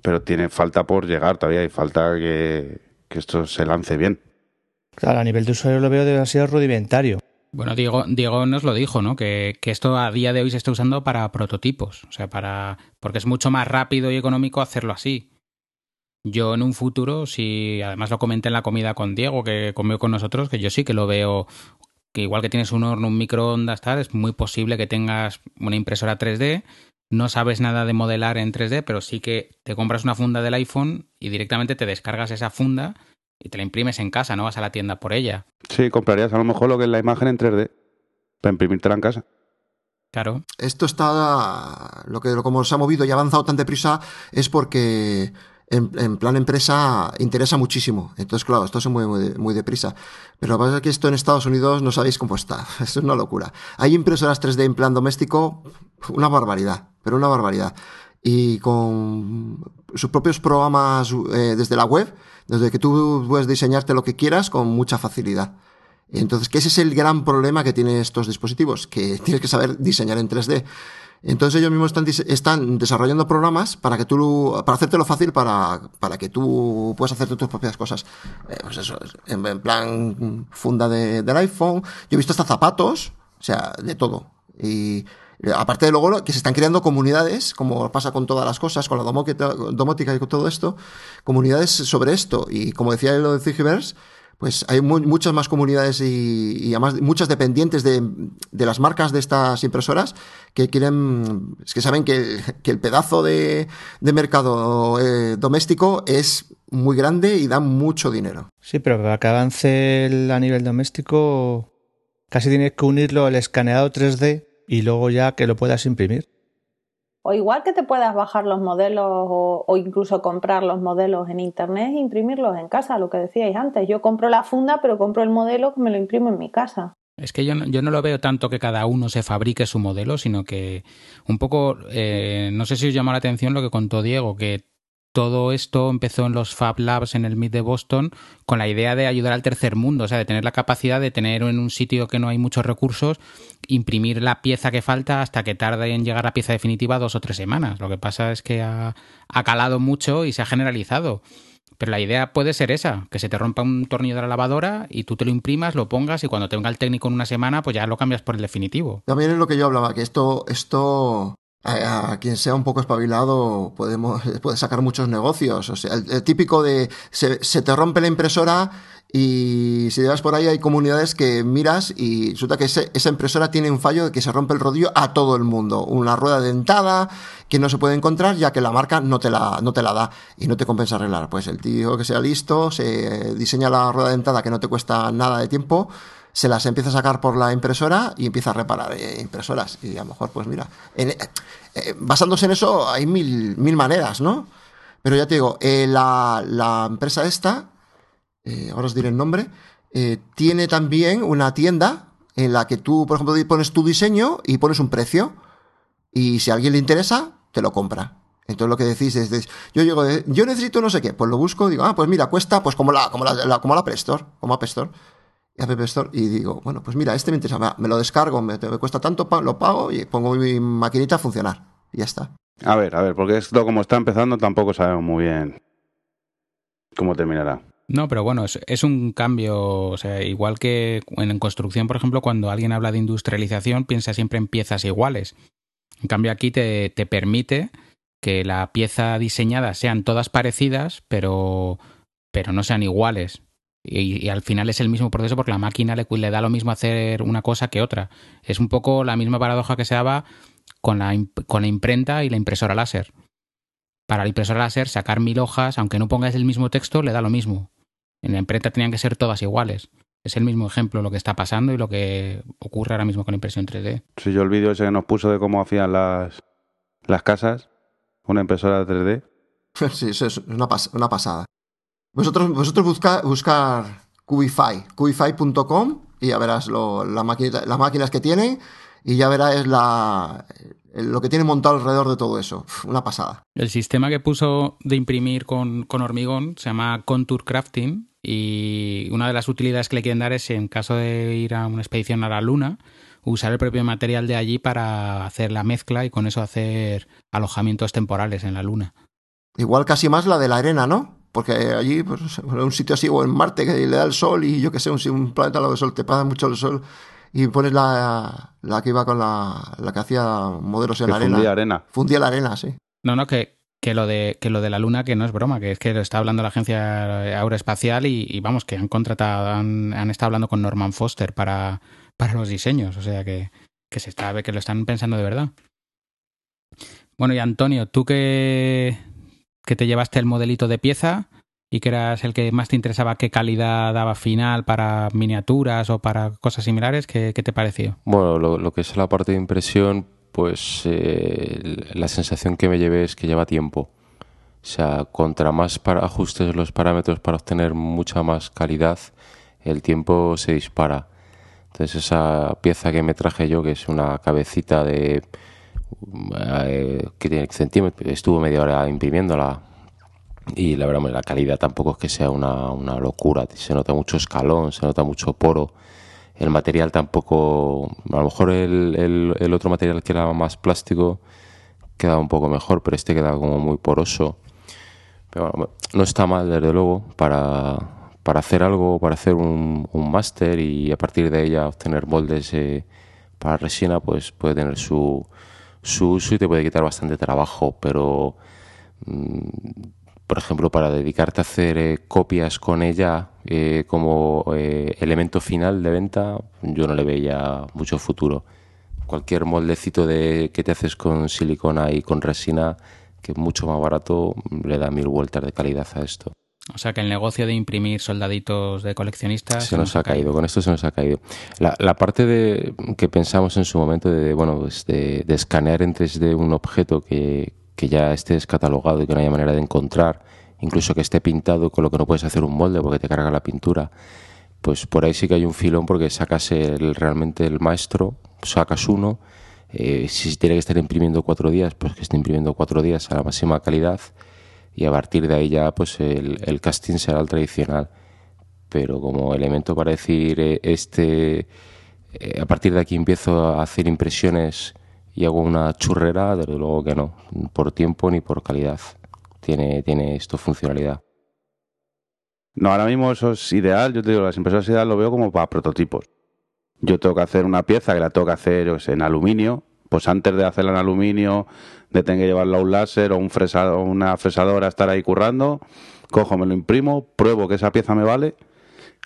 Pero tiene falta por llegar todavía y falta que, que esto se lance bien. claro, a nivel de usuario lo veo demasiado rudimentario. Bueno, Diego, Diego nos lo dijo, ¿no? Que, que, esto a día de hoy se está usando para prototipos, o sea, para porque es mucho más rápido y económico hacerlo así. Yo en un futuro, si además lo comenté en la comida con Diego, que comió con nosotros, que yo sí que lo veo, que igual que tienes un horno, un microondas, tal, es muy posible que tengas una impresora 3D, no sabes nada de modelar en 3D, pero sí que te compras una funda del iPhone y directamente te descargas esa funda y te la imprimes en casa, no vas a la tienda por ella. Sí, comprarías a lo mejor lo que es la imagen en 3D para imprimírtela en casa. Claro. Esto está. Lo que como se ha movido y ha avanzado tan deprisa es porque en, en, plan empresa interesa muchísimo. Entonces, claro, esto se mueve muy, muy deprisa. Pero lo que pasa es que esto en Estados Unidos no sabéis cómo está. Esto es una locura. Hay impresoras 3D en plan doméstico, una barbaridad, pero una barbaridad. Y con sus propios programas eh, desde la web, desde que tú puedes diseñarte lo que quieras con mucha facilidad. Entonces, que ese es el gran problema que tienen estos dispositivos, que tienes que saber diseñar en 3D. Entonces ellos mismos están, están desarrollando programas para que tú, para hacértelo fácil para, para que tú puedas hacer tus propias cosas. Eh, pues eso, en, plan funda de, del iPhone. Yo he visto hasta zapatos, o sea, de todo. Y aparte de luego que se están creando comunidades, como pasa con todas las cosas, con la domótica, y con todo esto, comunidades sobre esto. Y como decía lo de Thingiverse, pues hay muchas más comunidades y, además muchas dependientes de, de, las marcas de estas impresoras que quieren, es que saben que, el pedazo de, mercado eh, doméstico es muy grande y da mucho dinero. Sí, pero para que avance a nivel doméstico casi tienes que unirlo al escaneado 3D y luego ya que lo puedas imprimir. O igual que te puedas bajar los modelos o, incluso comprar los modelos en internet e imprimirlos en casa, lo que decíais antes. Yo compro la funda, pero compro el modelo que me lo imprimo en mi casa. Es que yo no, yo no lo veo tanto que cada uno se fabrique su modelo, sino que un poco, eh, no sé si os llamó la atención lo que contó Diego, que todo esto empezó en los Fab Labs en el MIT de Boston con la idea de ayudar al tercer mundo, o sea, de tener la capacidad de tener en un sitio que no hay muchos recursos, imprimir la pieza que falta hasta que tarde en llegar la pieza definitiva dos o tres semanas. Lo que pasa es que ha, ha calado mucho y se ha generalizado. Pero la idea puede ser esa, que se te rompa un tornillo de la lavadora y tú te lo imprimas, lo pongas y cuando te venga el técnico en una semana, pues ya lo cambias por el definitivo. También es lo que yo hablaba, que esto, esto a, quien sea un poco espabilado podemos puede sacar muchos negocios. O sea, el, el típico de se, se, te rompe la impresora y si llevas por ahí hay comunidades que miras y resulta que ese, esa impresora tiene un fallo de que se rompe el rodillo a todo el mundo. Una rueda dentada que no se puede encontrar ya que la marca no te la, no te la da y no te compensa arreglar. Pues el tío que sea listo se diseña la rueda dentada que no te cuesta nada de tiempo se las empieza a sacar por la impresora y empieza a reparar eh, impresoras. Y a lo mejor, pues mira, eh, eh, basándose en eso hay mil, mil maneras, ¿no? Pero ya te digo, la, la, empresa esta, ahora os diré el nombre, tiene también una tienda en la que tú, por ejemplo, pones tu diseño y pones un precio. Y si a alguien le interesa, te lo compra. Entonces lo que decís es, yo llego, yo necesito no sé qué, pues lo busco, digo, ah, pues mira, cuesta, pues como la, como la, como la App Store, como App Store, y digo, bueno, pues mira, este me interesa, me lo descargo, me, cuesta tanto, lo pago y pongo mi maquinita a funcionar, y ya está. A ver, a ver, porque esto como está empezando tampoco sabemos muy bien cómo terminará. No, pero bueno, es, un cambio, o sea, igual que en construcción, por ejemplo, cuando alguien habla de industrialización, piensa siempre en piezas iguales. En cambio, aquí te, te permite que la pieza diseñada sean todas parecidas, pero, pero no sean iguales. Y, al final es el mismo proceso porque la máquina le, le, da lo mismo hacer una cosa que otra. Es un poco la misma paradoja que se daba con la, con la imprenta y la impresora láser. Para la impresora láser, sacar mil hojas, aunque no pongas el mismo texto, le da lo mismo. En la imprenta tenían que ser todas iguales. Es el mismo ejemplo lo que está pasando y lo que ocurre ahora mismo con la impresión 3D. Si yo el vídeo ese que nos puso de cómo hacían las, las casas, una impresora 3D. Sí, eso es una, una pasada. Vosotros, vosotros busca, buscar Cubify, cubify.com y ya verás lo, la las máquinas que tienen y ya verás la, lo que tiene montado alrededor de todo eso. Una pasada. El sistema que puso de imprimir con, con, hormigón se llama Contour Crafting y una de las utilidades que le quieren dar es en caso de ir a una expedición a la Luna, usar el propio material de allí para hacer la mezcla y con eso hacer alojamientos temporales en la Luna. Igual casi más la de la arena, ¿no? Porque allí, pues, un sitio así, o en Marte, que le da el sol y yo que sé, un, un planeta al lado del sol, te pasa mucho el sol y pones la, la que iba con la, la que hacía modelos en la arena. Fundía arena. Fundía la arena, sí. No, no, que, que lo de que lo de la luna que no es broma que es que lo está hablando la agencia aeroespacial y, y vamos que han contratado han, han, estado hablando con Norman Foster para para los diseños. O sea que, que se está, que lo están pensando de verdad. Bueno, y Antonio, tú que, que te llevaste el modelito de pieza y que eras el que más te interesaba qué calidad daba final para miniaturas o para cosas similares, ¿qué, qué te pareció? Bueno, lo, lo, que es la parte de impresión, pues eh, la sensación que me llevé es que lleva tiempo. O sea, contra más para ajustes los parámetros para obtener mucha más calidad, el tiempo se dispara. Entonces esa pieza que me traje yo, que es una cabecita de que tiene centímetros, estuvo media hora imprimiéndola y la verdad la calidad tampoco es que sea una, una locura, se nota mucho escalón, se nota mucho poro. El material tampoco, a lo mejor el, el, el otro material que era más plástico quedaba un poco mejor, pero este quedaba como muy poroso. Pero bueno, no está mal, desde luego, para, para hacer algo, para hacer un, un máster y a partir de ella obtener moldes eh, para resina, pues puede tener su, su uso y te puede quitar bastante trabajo, pero mm, por ejemplo, para dedicarte a hacer eh, copias con ella eh, como eh, elemento final de venta, yo no le veía mucho futuro. Cualquier moldecito de, que te haces con silicona y con resina, que es mucho más barato, le da mil vueltas de calidad a esto. O sea que el negocio de imprimir soldaditos de coleccionistas se, nos, ha caído. Con esto se nos ha caído. La, la, parte de que pensamos en su momento de, bueno, pues de, de escanear en 3D un objeto que, que ya esté descatalogado y que no haya manera de encontrar, incluso que esté pintado, con lo que no puedes hacer un molde porque te carga la pintura, pues por ahí sí que hay un filón porque sacas el, realmente el maestro, sacas uno, eh, si tiene que estar imprimiendo cuatro días, pues que esté imprimiendo cuatro días a la máxima calidad y a partir de ahí ya pues el, el casting será el tradicional. Pero como elemento para decir eh, este, eh, a partir de aquí empiezo a hacer impresiones y hago una churrera, desde luego que no, por tiempo ni por calidad. Tiene, tiene esto funcionalidad. No, ahora mismo eso es ideal. Yo te digo, las impresoras ideal lo veo como para prototipos. Yo tengo que hacer una pieza que la tengo que hacer en aluminio. Pues antes de hacerla en aluminio, de tener que llevarla a un láser o un una fresadora, estar ahí currando, cojo, me lo imprimo, pruebo que esa pieza me vale.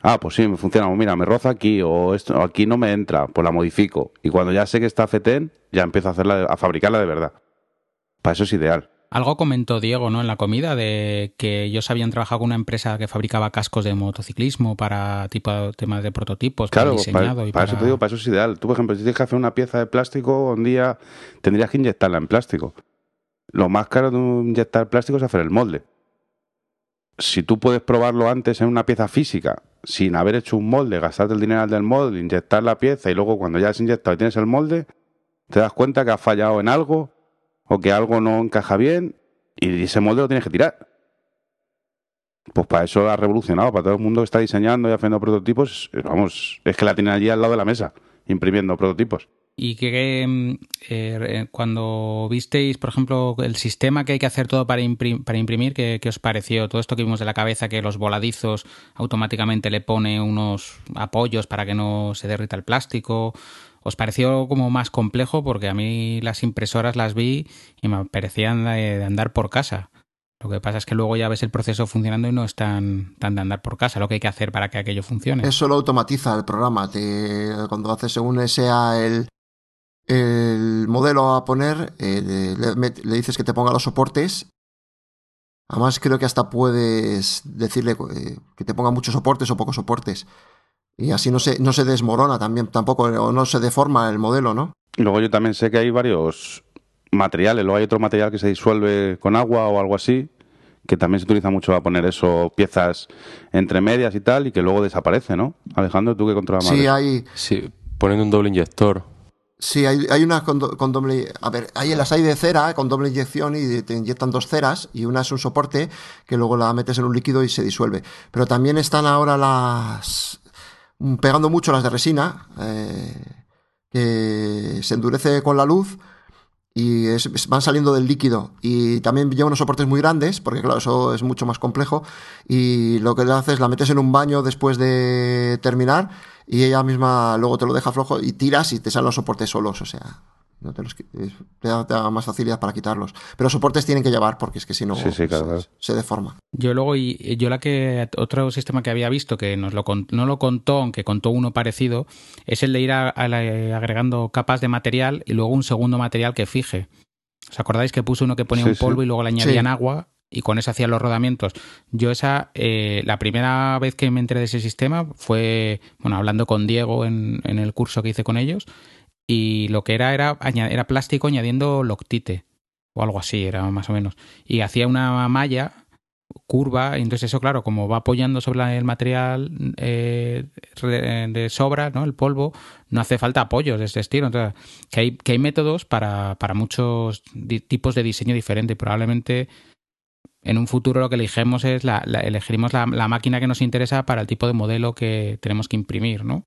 Ah, pues sí, me funciona. Mira, me roza aquí o esto aquí no me entra, pues la modifico. Y cuando ya sé que está FETEN, ya empiezo a hacerla, a fabricarla de verdad. Para eso es ideal. Algo comentó Diego, ¿no? En la comida de que ellos habían trabajado con una empresa que fabricaba cascos de motociclismo para tipo temas de prototipos, Claro, para diseñado para, y para para... eso te digo, para eso es ideal. Tú, por ejemplo, si tienes que hacer una pieza de plástico, un día tendrías que inyectarla en plástico. Lo más caro de un- inyectar plástico es hacer el molde. Si tú puedes probarlo antes en una pieza física, sin haber hecho un molde, gastarte el dinero del molde, inyectar la pieza y luego cuando ya has inyectado y tienes el molde, te das cuenta que has fallado en algo o que algo no encaja bien y ese molde lo tienes que tirar. Pues para eso ha revolucionado, para todo el mundo que está diseñando y haciendo prototipos, vamos, es que la tienen allí al lado de la mesa, imprimiendo prototipos. Y que mm, eh, cuando visteis, por ejemplo, el sistema que hay que hacer todo para, para imprimir, ¿qué, qué os pareció? Todo esto que vimos de la cabeza, que los voladizos automáticamente le pone unos apoyos para que no se derrita el plástico. ¿Os pareció como más complejo? Porque a mí las impresoras las vi y me parecían de, andar por casa. Lo que pasa es que luego ya ves el proceso funcionando y no es tan, de andar por casa, lo que hay que hacer para que aquello funcione. Eso lo automatiza el programa. Te, cuando haces según sea el, el modelo a poner, eh, le, le dices que te ponga los soportes. Además, creo que hasta puedes decirle eh, que te ponga muchos soportes o pocos soportes. Y así no se, no se desmorona también, tampoco, o no se deforma el modelo, ¿no? Y Luego yo también sé que hay varios materiales, luego hay otro material que se disuelve con agua o algo así, que también se utiliza mucho para poner eso, piezas entre medias y tal, y que luego desaparece, ¿no? Alejandro, tú que controlas más. Sí, hay, Sí, poniendo un doble inyector. Sí, hay, hay unas con, do- con doble. A ver, hay las hay de cera eh, con doble inyección y te inyectan dos ceras y una es un soporte que luego la metes en un líquido y se disuelve. Pero también están ahora las. Mm, pegando mucho las de resina, eh, que se endurece con la luz y es- van saliendo del líquido. Y también lleva unos soportes muy grandes, porque claro, eso es mucho más complejo. Y lo que le haces, la metes en un baño después de terminar y ella misma luego te lo deja flojo y tiras y te salen los soportes solos. O sea, no te, los, te, da, te da más facilidad para quitarlos. Pero soportes tienen que llevar porque es que si no Sí, sí, claro, se, claro. se deforma. Yo luego, y yo la que, otro sistema que había visto que nos lo con- no lo contó, aunque contó uno parecido, es el de ir a- a la- agregando capas de material y luego un segundo material que fije. ¿Os acordáis que puso uno que ponía Sí, un sí. polvo y luego le añadían Sí. agua y con eso hacían los rodamientos? Yo esa, eh, la primera vez que me enteré de ese sistema fue, bueno, hablando con Diego en, en el curso que hice con ellos y lo que era era, era plástico añadiendo loctite o algo así, era más o menos. Y hacía una malla curva, y entonces eso, claro, como va apoyando sobre el material eh, de sobra, ¿no? El polvo, no hace falta apoyos de este estilo. Entonces, que hay, que hay métodos para, para muchos tipos de diseño diferente probablemente en un futuro lo que elegimos es la, la- elegiremos la máquina que nos interesa para el tipo de modelo que tenemos que imprimir, ¿no?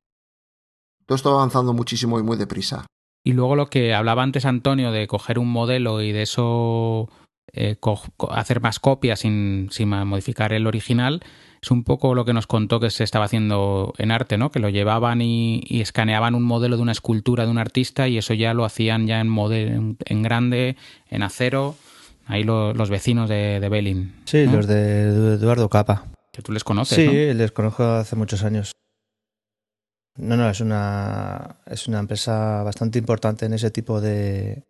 Todo esto va avanzando muchísimo y muy deprisa. Y luego lo que hablaba antes Antonio de coger un modelo y de eso eh, hacer más copias sin, sin modificar el original, es un poco lo que nos contó que se estaba haciendo en arte, ¿no? Que lo llevaban y, y escaneaban un modelo de una escultura de un artista y eso ya lo hacían ya en, mode- en, en grande, en acero. Ahí lo- los vecinos de, de Belin. Sí, ¿no? los de Edu- Eduardo Capa. Que tú les conoces, Sí, ¿no? les conozco hace muchos años. No, no, es una, es una empresa bastante importante en ese tipo de,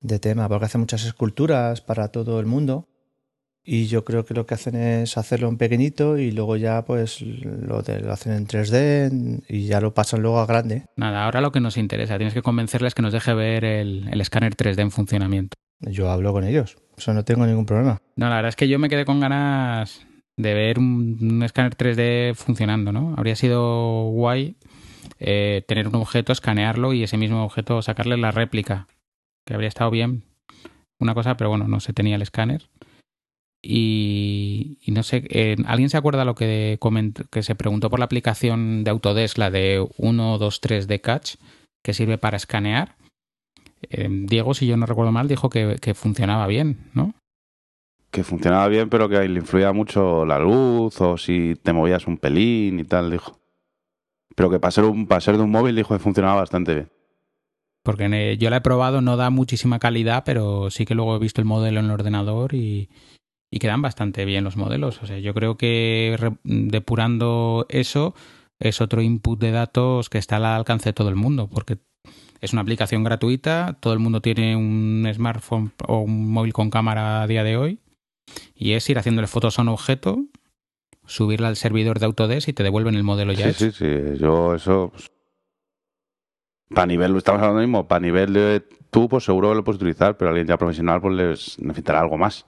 de tema, porque hace muchas esculturas para todo el mundo. Y yo creo que lo que hacen es hacerlo en pequeñito y luego ya pues lo, de- lo hacen en 3D y ya lo pasan luego a grande. Nada, ahora lo que nos interesa, tienes que convencerles que nos deje ver el, el escáner 3D en funcionamiento. Yo hablo con ellos, eso no tengo ningún problema. No, la verdad es que yo me quedé con ganas de ver un, un escáner 3D funcionando, ¿no? Habría sido guay eh, tener un objeto, escanearlo y ese mismo objeto sacarle la réplica, que habría estado bien. Una cosa, pero bueno, no se tenía el escáner. Y, no sé, eh, ¿alguien se acuerda lo que, que se preguntó por la aplicación de Autodesk, la de 123D Catch, que sirve para escanear? Eh, Diego, si yo no recuerdo mal, dijo que, que funcionaba bien, ¿no? Que funcionaba bien, pero que le influía mucho la luz o si te movías un pelín y tal, dijo. Pero que para ser, un, para ser de un móvil dijo que funcionaba bastante bien. Porque eh, yo la he probado, no da muchísima calidad, pero sí que luego he visto el modelo en el ordenador y, y quedan bastante bien los modelos. O sea, yo creo que depurando eso es otro input de datos que está al alcance de todo el mundo, porque Es una aplicación gratuita, todo el mundo tiene un smartphone o un móvil con cámara a día de hoy y es ir haciéndole fotos a un objeto, subirla al servidor de Autodesk y te devuelven el modelo ya sí, hecho. Sí, sí, yo eso... Pues, para nivel, estamos hablando mismo, para nivel de tú, pues seguro que lo puedes utilizar, pero alguien ya profesional pues les necesitará algo más.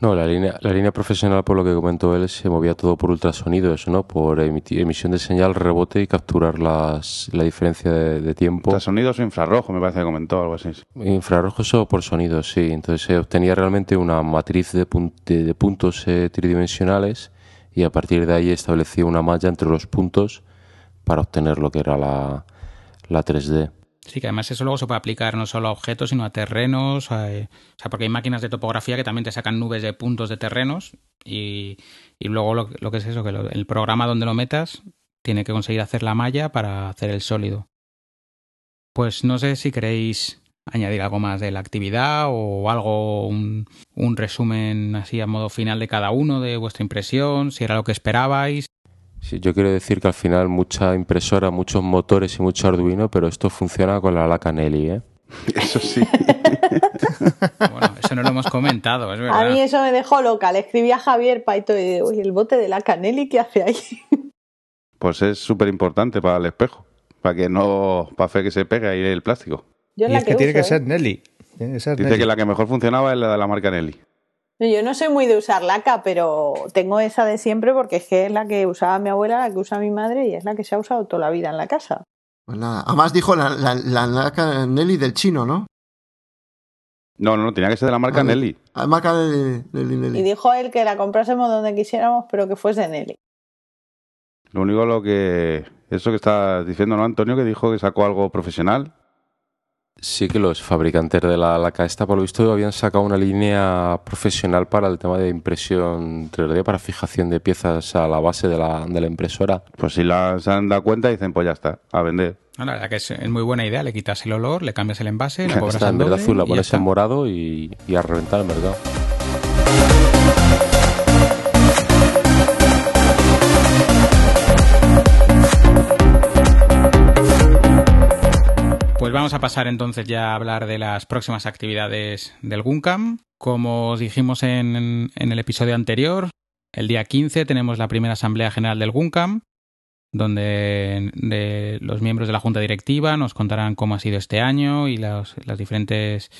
No, la línea, la línea profesional, por lo que comentó él, se movía todo por ultrasonidos, ¿no? Por emisión de señal, rebote y capturar las, la diferencia de, tiempo. Ultrasonidos o infrarrojo, me parece que comentó algo así. Infrarrojos o por sonidos, sí. Entonces se obtenía realmente una matriz de, de, puntos eh, tridimensionales y a partir de ahí establecía una malla entre los puntos para obtener lo que era la, la 3D. Sí, que además eso luego se puede aplicar no solo a objetos, sino a terrenos. o sea, porque hay máquinas de topografía que también te sacan nubes de puntos de terrenos y, y luego lo, lo, que es eso, que el programa donde lo metas tiene que conseguir hacer la malla para hacer el sólido. Pues no sé si queréis añadir algo más de la actividad o algo, un, un resumen así a modo final de cada uno de vuestra impresión, si era lo que esperabais. Sí, yo quiero decir que al final mucha impresora, muchos motores y mucho Arduino, pero esto funciona con la laca Nelly, ¿eh? Eso sí. bueno, eso no lo hemos comentado, es verdad. A mí eso me dejó loca. Le escribí a Javier Paito y digo, el bote de la Canelli qué hace ahí? Pues es súper importante para el espejo, para que no, para hacer que se pegue ahí el plástico. Yo y es que, tiene que ser Nelly. Tiene que ser Dice que la que mejor funcionaba es la de la marca Nelly. Yo no soy muy de usar laca, pero tengo esa de siempre porque es que es la que usaba mi abuela, la que usa mi madre y es la que se ha usado toda la vida en la casa. Pues nada. Además dijo la, la, la laca Nelly del chino, ¿no? No, no, no, tenía que ser de la marca Ah, Nelly. La marca Nelly, Nelly, Nelly. Y dijo él que la comprásemos donde quisiéramos, pero que fuese Nelly. Lo único lo que... Eso que está diciendo, ¿no, Antonio? Que dijo que sacó algo profesional. Sí que los fabricantes de la laca esta, por lo visto, habían sacado una línea profesional para el tema de impresión 3D, para fijación de piezas a la base de la, de la impresora. Pues si la, se han dado cuenta, dicen, pues ya está, a vender. No, la verdad que es, es, muy buena idea. Le quitas el olor, le cambias el envase, le Ya cobras está en verde azul, la pones en morado y, y a reventar el mercado. Pues vamos a pasar entonces ya a hablar de las próximas actividades del GUNCAM. Como os dijimos en, el episodio anterior, el día 15 tenemos la primera Asamblea General del GUNCAM, donde de los miembros de la Junta Directiva nos contarán cómo ha sido este año y las diferentes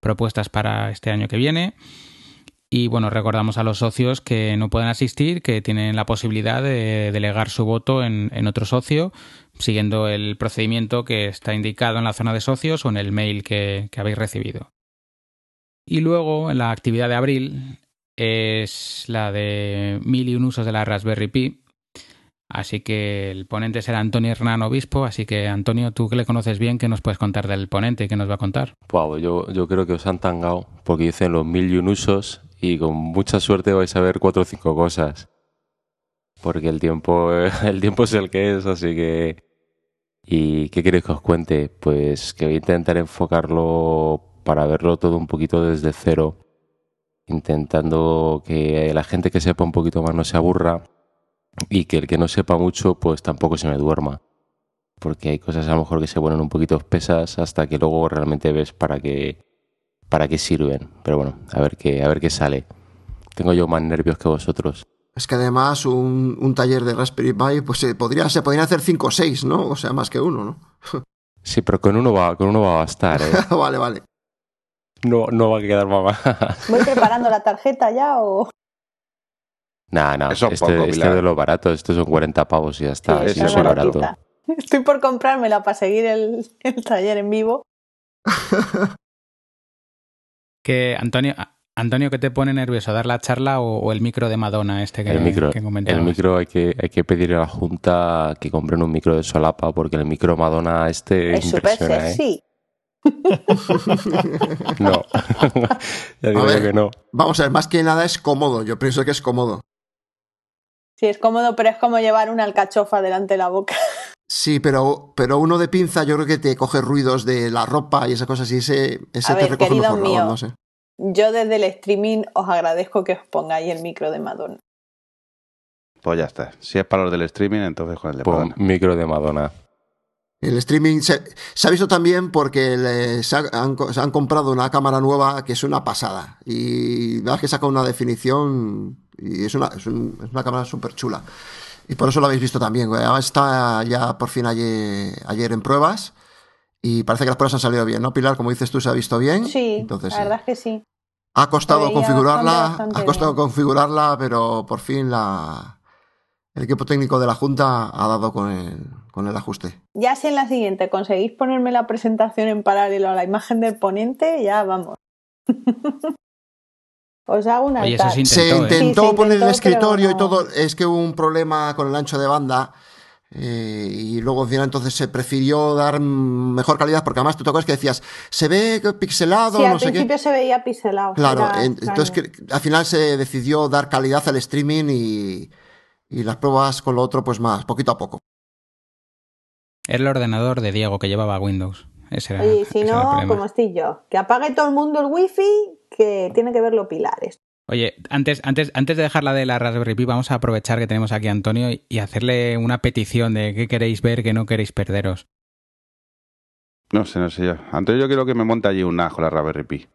propuestas para este año que viene. Y bueno, recordamos a los socios que no pueden asistir, que tienen la posibilidad de delegar su voto en, otro socio, siguiendo el procedimiento que está indicado en la zona de socios o en el mail que, que habéis recibido. Y luego, en la actividad de abril, es la de mil y un usos de la Raspberry Pi. Así que el ponente será Antonio Hernán Obispo. Así que, Antonio, tú que le conoces bien, ¿qué nos puedes contar del ponente? ¿Qué nos va a contar? Wow, yo, yo creo que os han tangado porque dicen los mil y un usos y con mucha suerte vais a ver cuatro o cinco cosas. Porque el tiempo, el tiempo es el que es, así que... ¿Y qué queréis que os cuente? Pues que voy a intentar enfocarlo para verlo todo un poquito desde cero, intentando que la gente que sepa un poquito más no se aburra y que el que no sepa mucho pues tampoco se me duerma. Porque hay cosas a lo mejor que se ponen un poquito espesas hasta que luego realmente ves para qué, para qué sirven. Pero bueno, a ver qué, a ver qué sale. Tengo yo más nervios que vosotros. Es que además un, un taller de Raspberry Pi, pues se, podría, se podrían hacer 5 o 6, ¿no? O sea, más que uno, ¿no? Sí, pero con uno va, con uno va a bastar, ¿eh? vale, vale. No, no va a quedar mamá. ¿Voy preparando la tarjeta ya o...? Nah, no, Eso es este, poco, este de los baratos, estos son 40 pavos y ya está. Sí, sí, eso es barato. Estoy por comprármela para seguir el, el taller en vivo. Que Antonio, Antonio, ¿qué te pone nervioso? ¿Dar la charla o, o el micro de Madonna este que, El micro, que comentabas? el micro hay que, hay que pedir a la Junta que compren un micro de solapa porque el micro Madonna este Es súper impresiona, ¿eh? sexy. No, ya digo ver. que no. Vamos a ver, más que nada es cómodo. Yo pienso que es cómodo. Sí, es cómodo, pero es como llevar una alcachofa delante de la boca. Sí, pero, pero uno de pinza yo creo que te coge ruidos de la ropa y esas cosas y ese, ese A te ver, recoge querido mejor mío. no sé. Yo desde el streaming os agradezco que os pongáis el micro de Madonna. Pues ya está. Si es para los del streaming, entonces con el de Pues, micro de Madonna. El streaming se, se ha visto también porque le- se, ha- han, se han comprado una cámara nueva que es una pasada. Y la verdad es que saca una definición y es una, es un- es una cámara súper chula. Y por eso lo habéis visto también. Ahora Está ya por fin ayer, ayer en pruebas y parece que las pruebas han salido bien, ¿no, Pilar? Como dices tú, se ha visto bien. Sí, Entonces, la sí. verdad es que sí. Ha costado Se veía configurarla, ha costado bien. configurarla, pero por fin la, el equipo técnico de la Junta ha dado con el, con el ajuste. Ya si en la siguiente conseguís ponerme la presentación en paralelo a la imagen del ponente, ya vamos. Os hago una Oye, eso Se Intentó, ¿eh? intentó Sí, se poner el escritorio y todo, es que hubo un problema con el ancho de banda. eh, y luego al final entonces se prefirió dar mejor calidad porque además tú te acuerdas que decías se ve pixelado Sí, al no sé qué principio se veía pixelado. Claro, en- entonces que- al final se decidió dar calidad al streaming y, y las pruebas con lo otro, pues más, poquito a poco. Era el ordenador de Diego que llevaba Windows. Ese era, Oye, y si ese era el no, como estoy yo, que apague todo el mundo el wifi, que tiene que verlo pilares. Oye, antes, antes, antes de dejar la de la Raspberry Pi, vamos a aprovechar que tenemos aquí a Antonio y, y hacerle una petición de qué queréis ver, qué no queréis perderos. No sé, no sé ya. Antes yo quiero que me monte allí un NAS con la Raspberry Pi.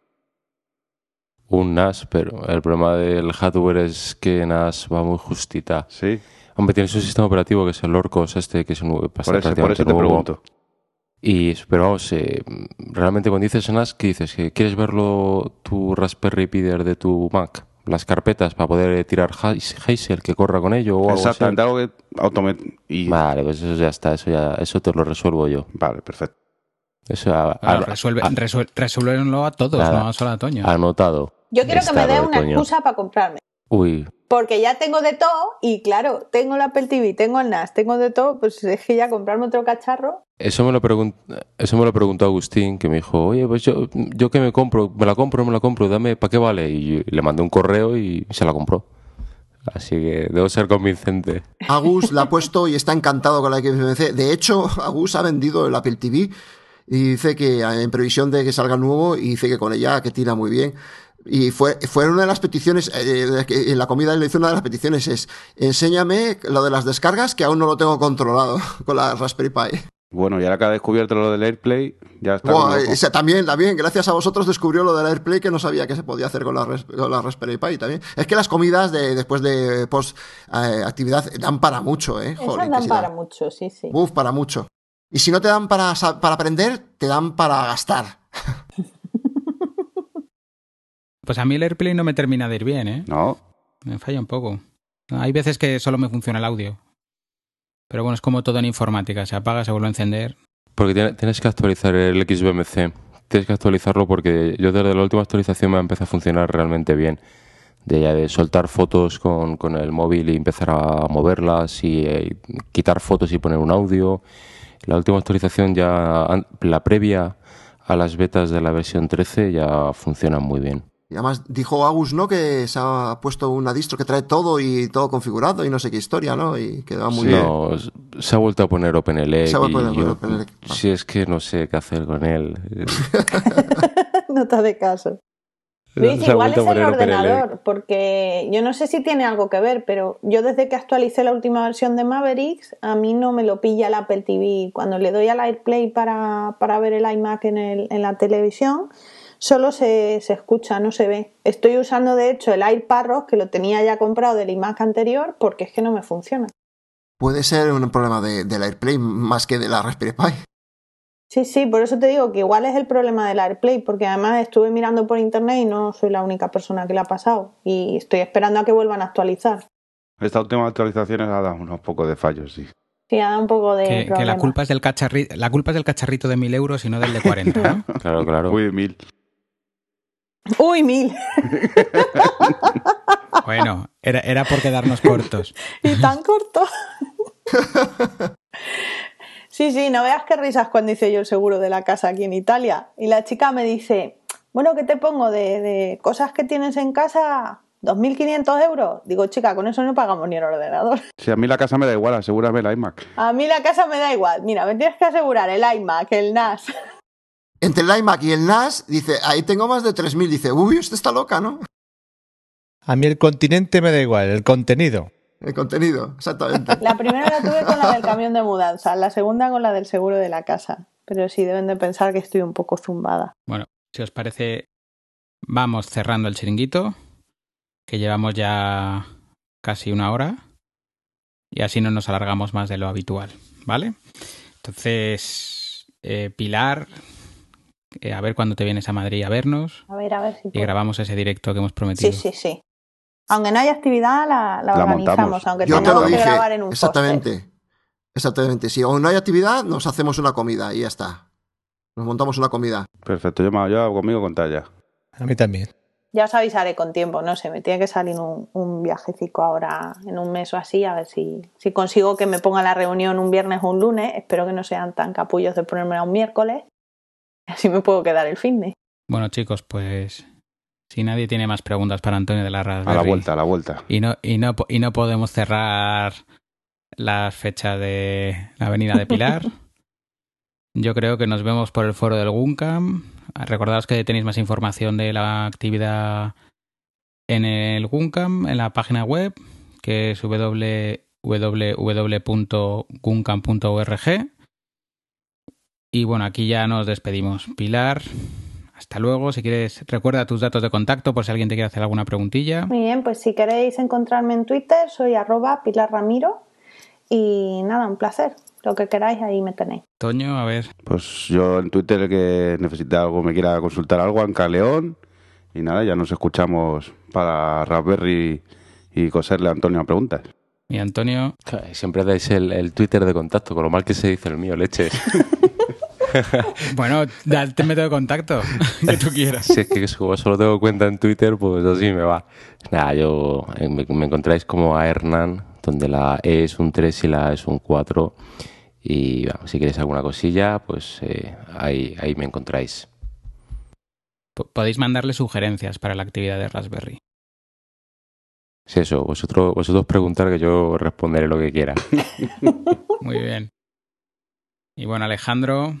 Un NAS, pero el problema del hardware es que NAS va muy justita. Sí, Hombre, tienes un sistema operativo que es el Orcos este, que es un por eso, por eso te pregunto. Y, pero vamos, eh, realmente cuando dices NAS, ¿qué dices? ¿Que quieres verlo tu Raspberry Pi de tu Mac? Las carpetas para poder tirar Heis- Hazel que corra con ello o algo así. Exactamente, algo que. Y... Vale, pues eso ya está, eso ya, eso te lo resuelvo yo. Vale, perfecto. Eso a- a- resuelve, a- resuel- resuélvenlo a todos, Nada. no solo a Toño. anotado. Yo quiero que me dé una excusa para comprarme. Uy, Porque ya tengo de todo y claro, tengo el Apple TV, tengo el NAS, tengo de todo, pues es que ya comprarme otro cacharro. Eso me lo pregun- eso me lo preguntó Agustín, que me dijo, oye, pues yo, yo que me compro, me la compro, me la compro, dame, ¿para qué vale? Y le mandé un correo y se la compró. Así que debo ser convincente. Agus la ha puesto y está encantado con la XBMC. De hecho, Agus ha vendido el Apple TV y dice que en previsión de que salga el nuevo y dice que con ella que tira muy bien. Y fue, fue una de las peticiones, eh, que en la comida le hizo una de las peticiones es, enséñame lo de las descargas que aún no lo tengo controlado con la Raspberry Pi. Bueno, y ahora que ha descubierto lo del AirPlay, ya está. Ese también, también, gracias a vosotros descubrió lo del AirPlay que no sabía que se podía hacer con la, con la Raspberry Pi también. Es que las comidas de, después de post eh, actividad dan para mucho, ¿eh? Esas Jolín, que dan sí para dan. mucho, sí, sí. Uf, para mucho. Y si no te dan para, para aprender, te dan para gastar. Pues a mí el AirPlay no me termina de ir bien, ¿eh? No, Me falla un poco. Hay veces que solo me funciona el audio. Pero bueno, es como todo en informática. Se apaga, se vuelve a encender. Porque tiene- tienes que actualizar el XBMC. Tienes que actualizarlo porque yo desde la última actualización me ha empezado a funcionar realmente bien. De, ya de soltar fotos con, con el móvil y empezar a moverlas y eh, quitar fotos y poner un audio. La última actualización ya, la previa a las betas de la versión 13 ya funciona muy bien. Y además dijo Agus, ¿no? Que se ha puesto una distro que trae todo y todo configurado y no sé qué historia, ¿no? Y que va muy Sí. bien. No, se ha vuelto a poner OpenELEC. Se ha vuelto a poner. Si es que no sé qué hacer con él. no te hace caso. Luis, igual es el ordenador, porque yo no sé si tiene algo que ver, pero yo desde que actualicé la última versión de Mavericks, a mí no me lo pilla el Apple TV. Cuando le doy al AirPlay para, para ver el iMac en, el- en la televisión, solo se, se escucha, no se ve. Estoy usando de hecho el AirParros, que lo tenía ya comprado del iMac anterior, porque es que no me funciona. Puede ser un problema de, del AirPlay más que de la Raspberry Pi. Sí, sí, por eso te digo que igual es el problema del AirPlay, porque además estuve mirando por internet y no soy la única persona que le ha pasado. Y estoy esperando a que vuelvan a actualizar. esta última actualización ha dado unos pocos de fallos, sí. Sí, ha dado un poco de. Que, que la, culpa es del cacharri- la culpa es del cacharrito de mil euros y no del de 40. ¿no? Claro, claro. Uy, mil. Uy, mil. bueno, era, era por quedarnos cortos. y tan corto. sí, sí, no veas qué risas cuando hice yo el seguro de la casa aquí en Italia. Y la chica me dice, bueno, ¿qué te pongo de, de cosas que tienes en casa? ¿2.500 euros? Digo, chica, con eso no pagamos ni el ordenador. Si a mí la casa me da igual, asegúrame el iMac. A mí la casa me da igual. Mira, me tienes que asegurar el iMac, el NAS. Entre el iMac y el NAS, dice, ahí tengo más de 3.000. Dice, uy, usted está loca, ¿no? A mí el continente me da igual, el contenido. El contenido, exactamente. La primera la tuve con la del camión de mudanza, la segunda con la del seguro de la casa. Pero sí deben de pensar que estoy un poco zumbada. Bueno, si os parece, vamos cerrando el chiringuito, que llevamos ya casi una hora y así no nos alargamos más de lo habitual, ¿vale? Entonces, eh, Pilar, eh, a ver cuándo te vienes a Madrid a vernos A ver, a ver si y puedo. grabamos ese directo que hemos prometido. Sí, sí, sí. Aunque no haya actividad, la, la La organizamos. montamos. Aunque Yo te tengamos lo que grabar en un. Exactamente. Exactamente. Si aún no hay actividad, nos hacemos una comida y ya está. Nos montamos una comida. Perfecto, yo, me- yo conmigo contar ya. A mí también. Ya os avisaré con tiempo, no sé, me tiene que salir un, un viajecico ahora en un mes o así, a ver si, si consigo que me ponga la reunión un viernes o un lunes. Espero que no sean tan capullos de ponérmela un miércoles. Así me puedo quedar el fin de. Bueno, chicos, pues si nadie tiene más preguntas para Antonio de la A la Raspberry vuelta, a la vuelta. y no, y no, y no podemos cerrar la fecha de la Avenida de Pilar, yo creo que nos vemos por el foro del Guncam. Recordaos que tenéis más información de la actividad en el Guncam, en la página web, que es www.guncam.org. Y bueno, aquí ya nos despedimos. Pilar, hasta luego. Si quieres, recuerda tus datos de contacto por si alguien te quiere hacer alguna preguntilla. Muy bien, pues si queréis encontrarme en Twitter, soy arroba Pilar Ramiro. Y nada, un placer. Lo que queráis, ahí me tenéis. Toño, a ver. Pues yo en Twitter el que necesite algo, me quiera consultar algo, Anca León. Y nada, ya nos escuchamos para Raspberry y coserle a Antonio a preguntas. Y Antonio, Siempre dais el, el Twitter de contacto, con lo mal que se dice el mío, leche. bueno, date método de contacto que tú quieras. si es que como solo tengo cuenta en Twitter, pues así me va. Nada, yo eh, me, me encontráis como a Hernán, donde la E es un 3 y la A es un 4. Y si queréis alguna cosilla, pues eh, ahí, ahí me encontráis. P- Podéis mandarle sugerencias para la actividad de Raspberry. Si eso, vosotros, vosotros preguntar que yo responderé lo que quiera. Muy bien. Y bueno, Alejandro,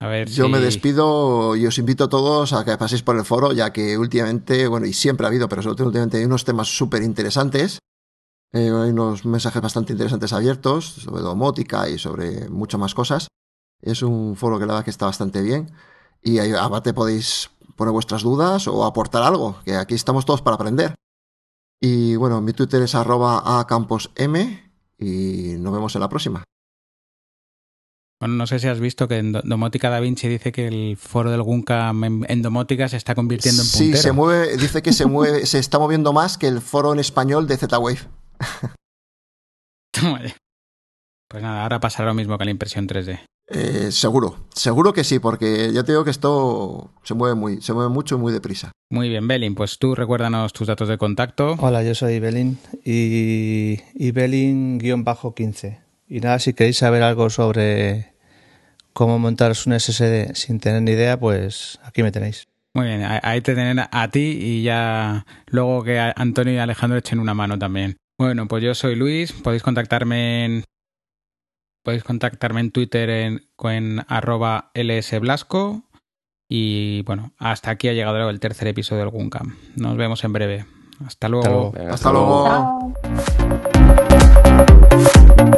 a ver Yo si... me despido y os invito a todos a que paséis por el foro, ya que últimamente, bueno, y siempre ha habido, pero sobre todo últimamente hay unos temas súper interesantes. Eh, hay unos mensajes bastante interesantes abiertos sobre domótica y sobre muchas más cosas. Es un foro que la verdad que está bastante bien. Y ahí aparte podéis poner vuestras dudas o aportar algo, que aquí estamos todos para aprender. Y bueno, mi Twitter es arroba acamposm y nos vemos en la próxima. Bueno, no sé si has visto que en Do- Domótica Da Vinci dice que el foro del Guncam en, domótica se está convirtiendo en Sí, puntero. se mueve, dice que se mueve, se está moviendo más que el foro en español de Z-Wave. Pues nada, ahora pasará lo mismo que la impresión 3D. Eh, seguro, seguro que sí, porque ya te digo que esto se mueve muy, se mueve mucho y muy deprisa. Muy bien, Belin, pues tú recuérdanos tus datos de contacto. Hola, yo soy Belín y, y Belín-15. Y nada, si queréis saber algo sobre cómo montaros un SSD sin tener ni idea, pues aquí me tenéis. Muy bien, ahí te tienen a ti y ya luego que Antonio y Alejandro echen una mano también. Bueno, pues yo soy Luis, podéis contactarme en podéis contactarme en Twitter en, en arroba lsblasco y bueno, hasta aquí ha llegado el tercer episodio del Guncam. Nos vemos en breve. Hasta luego. Hasta luego. Hasta luego.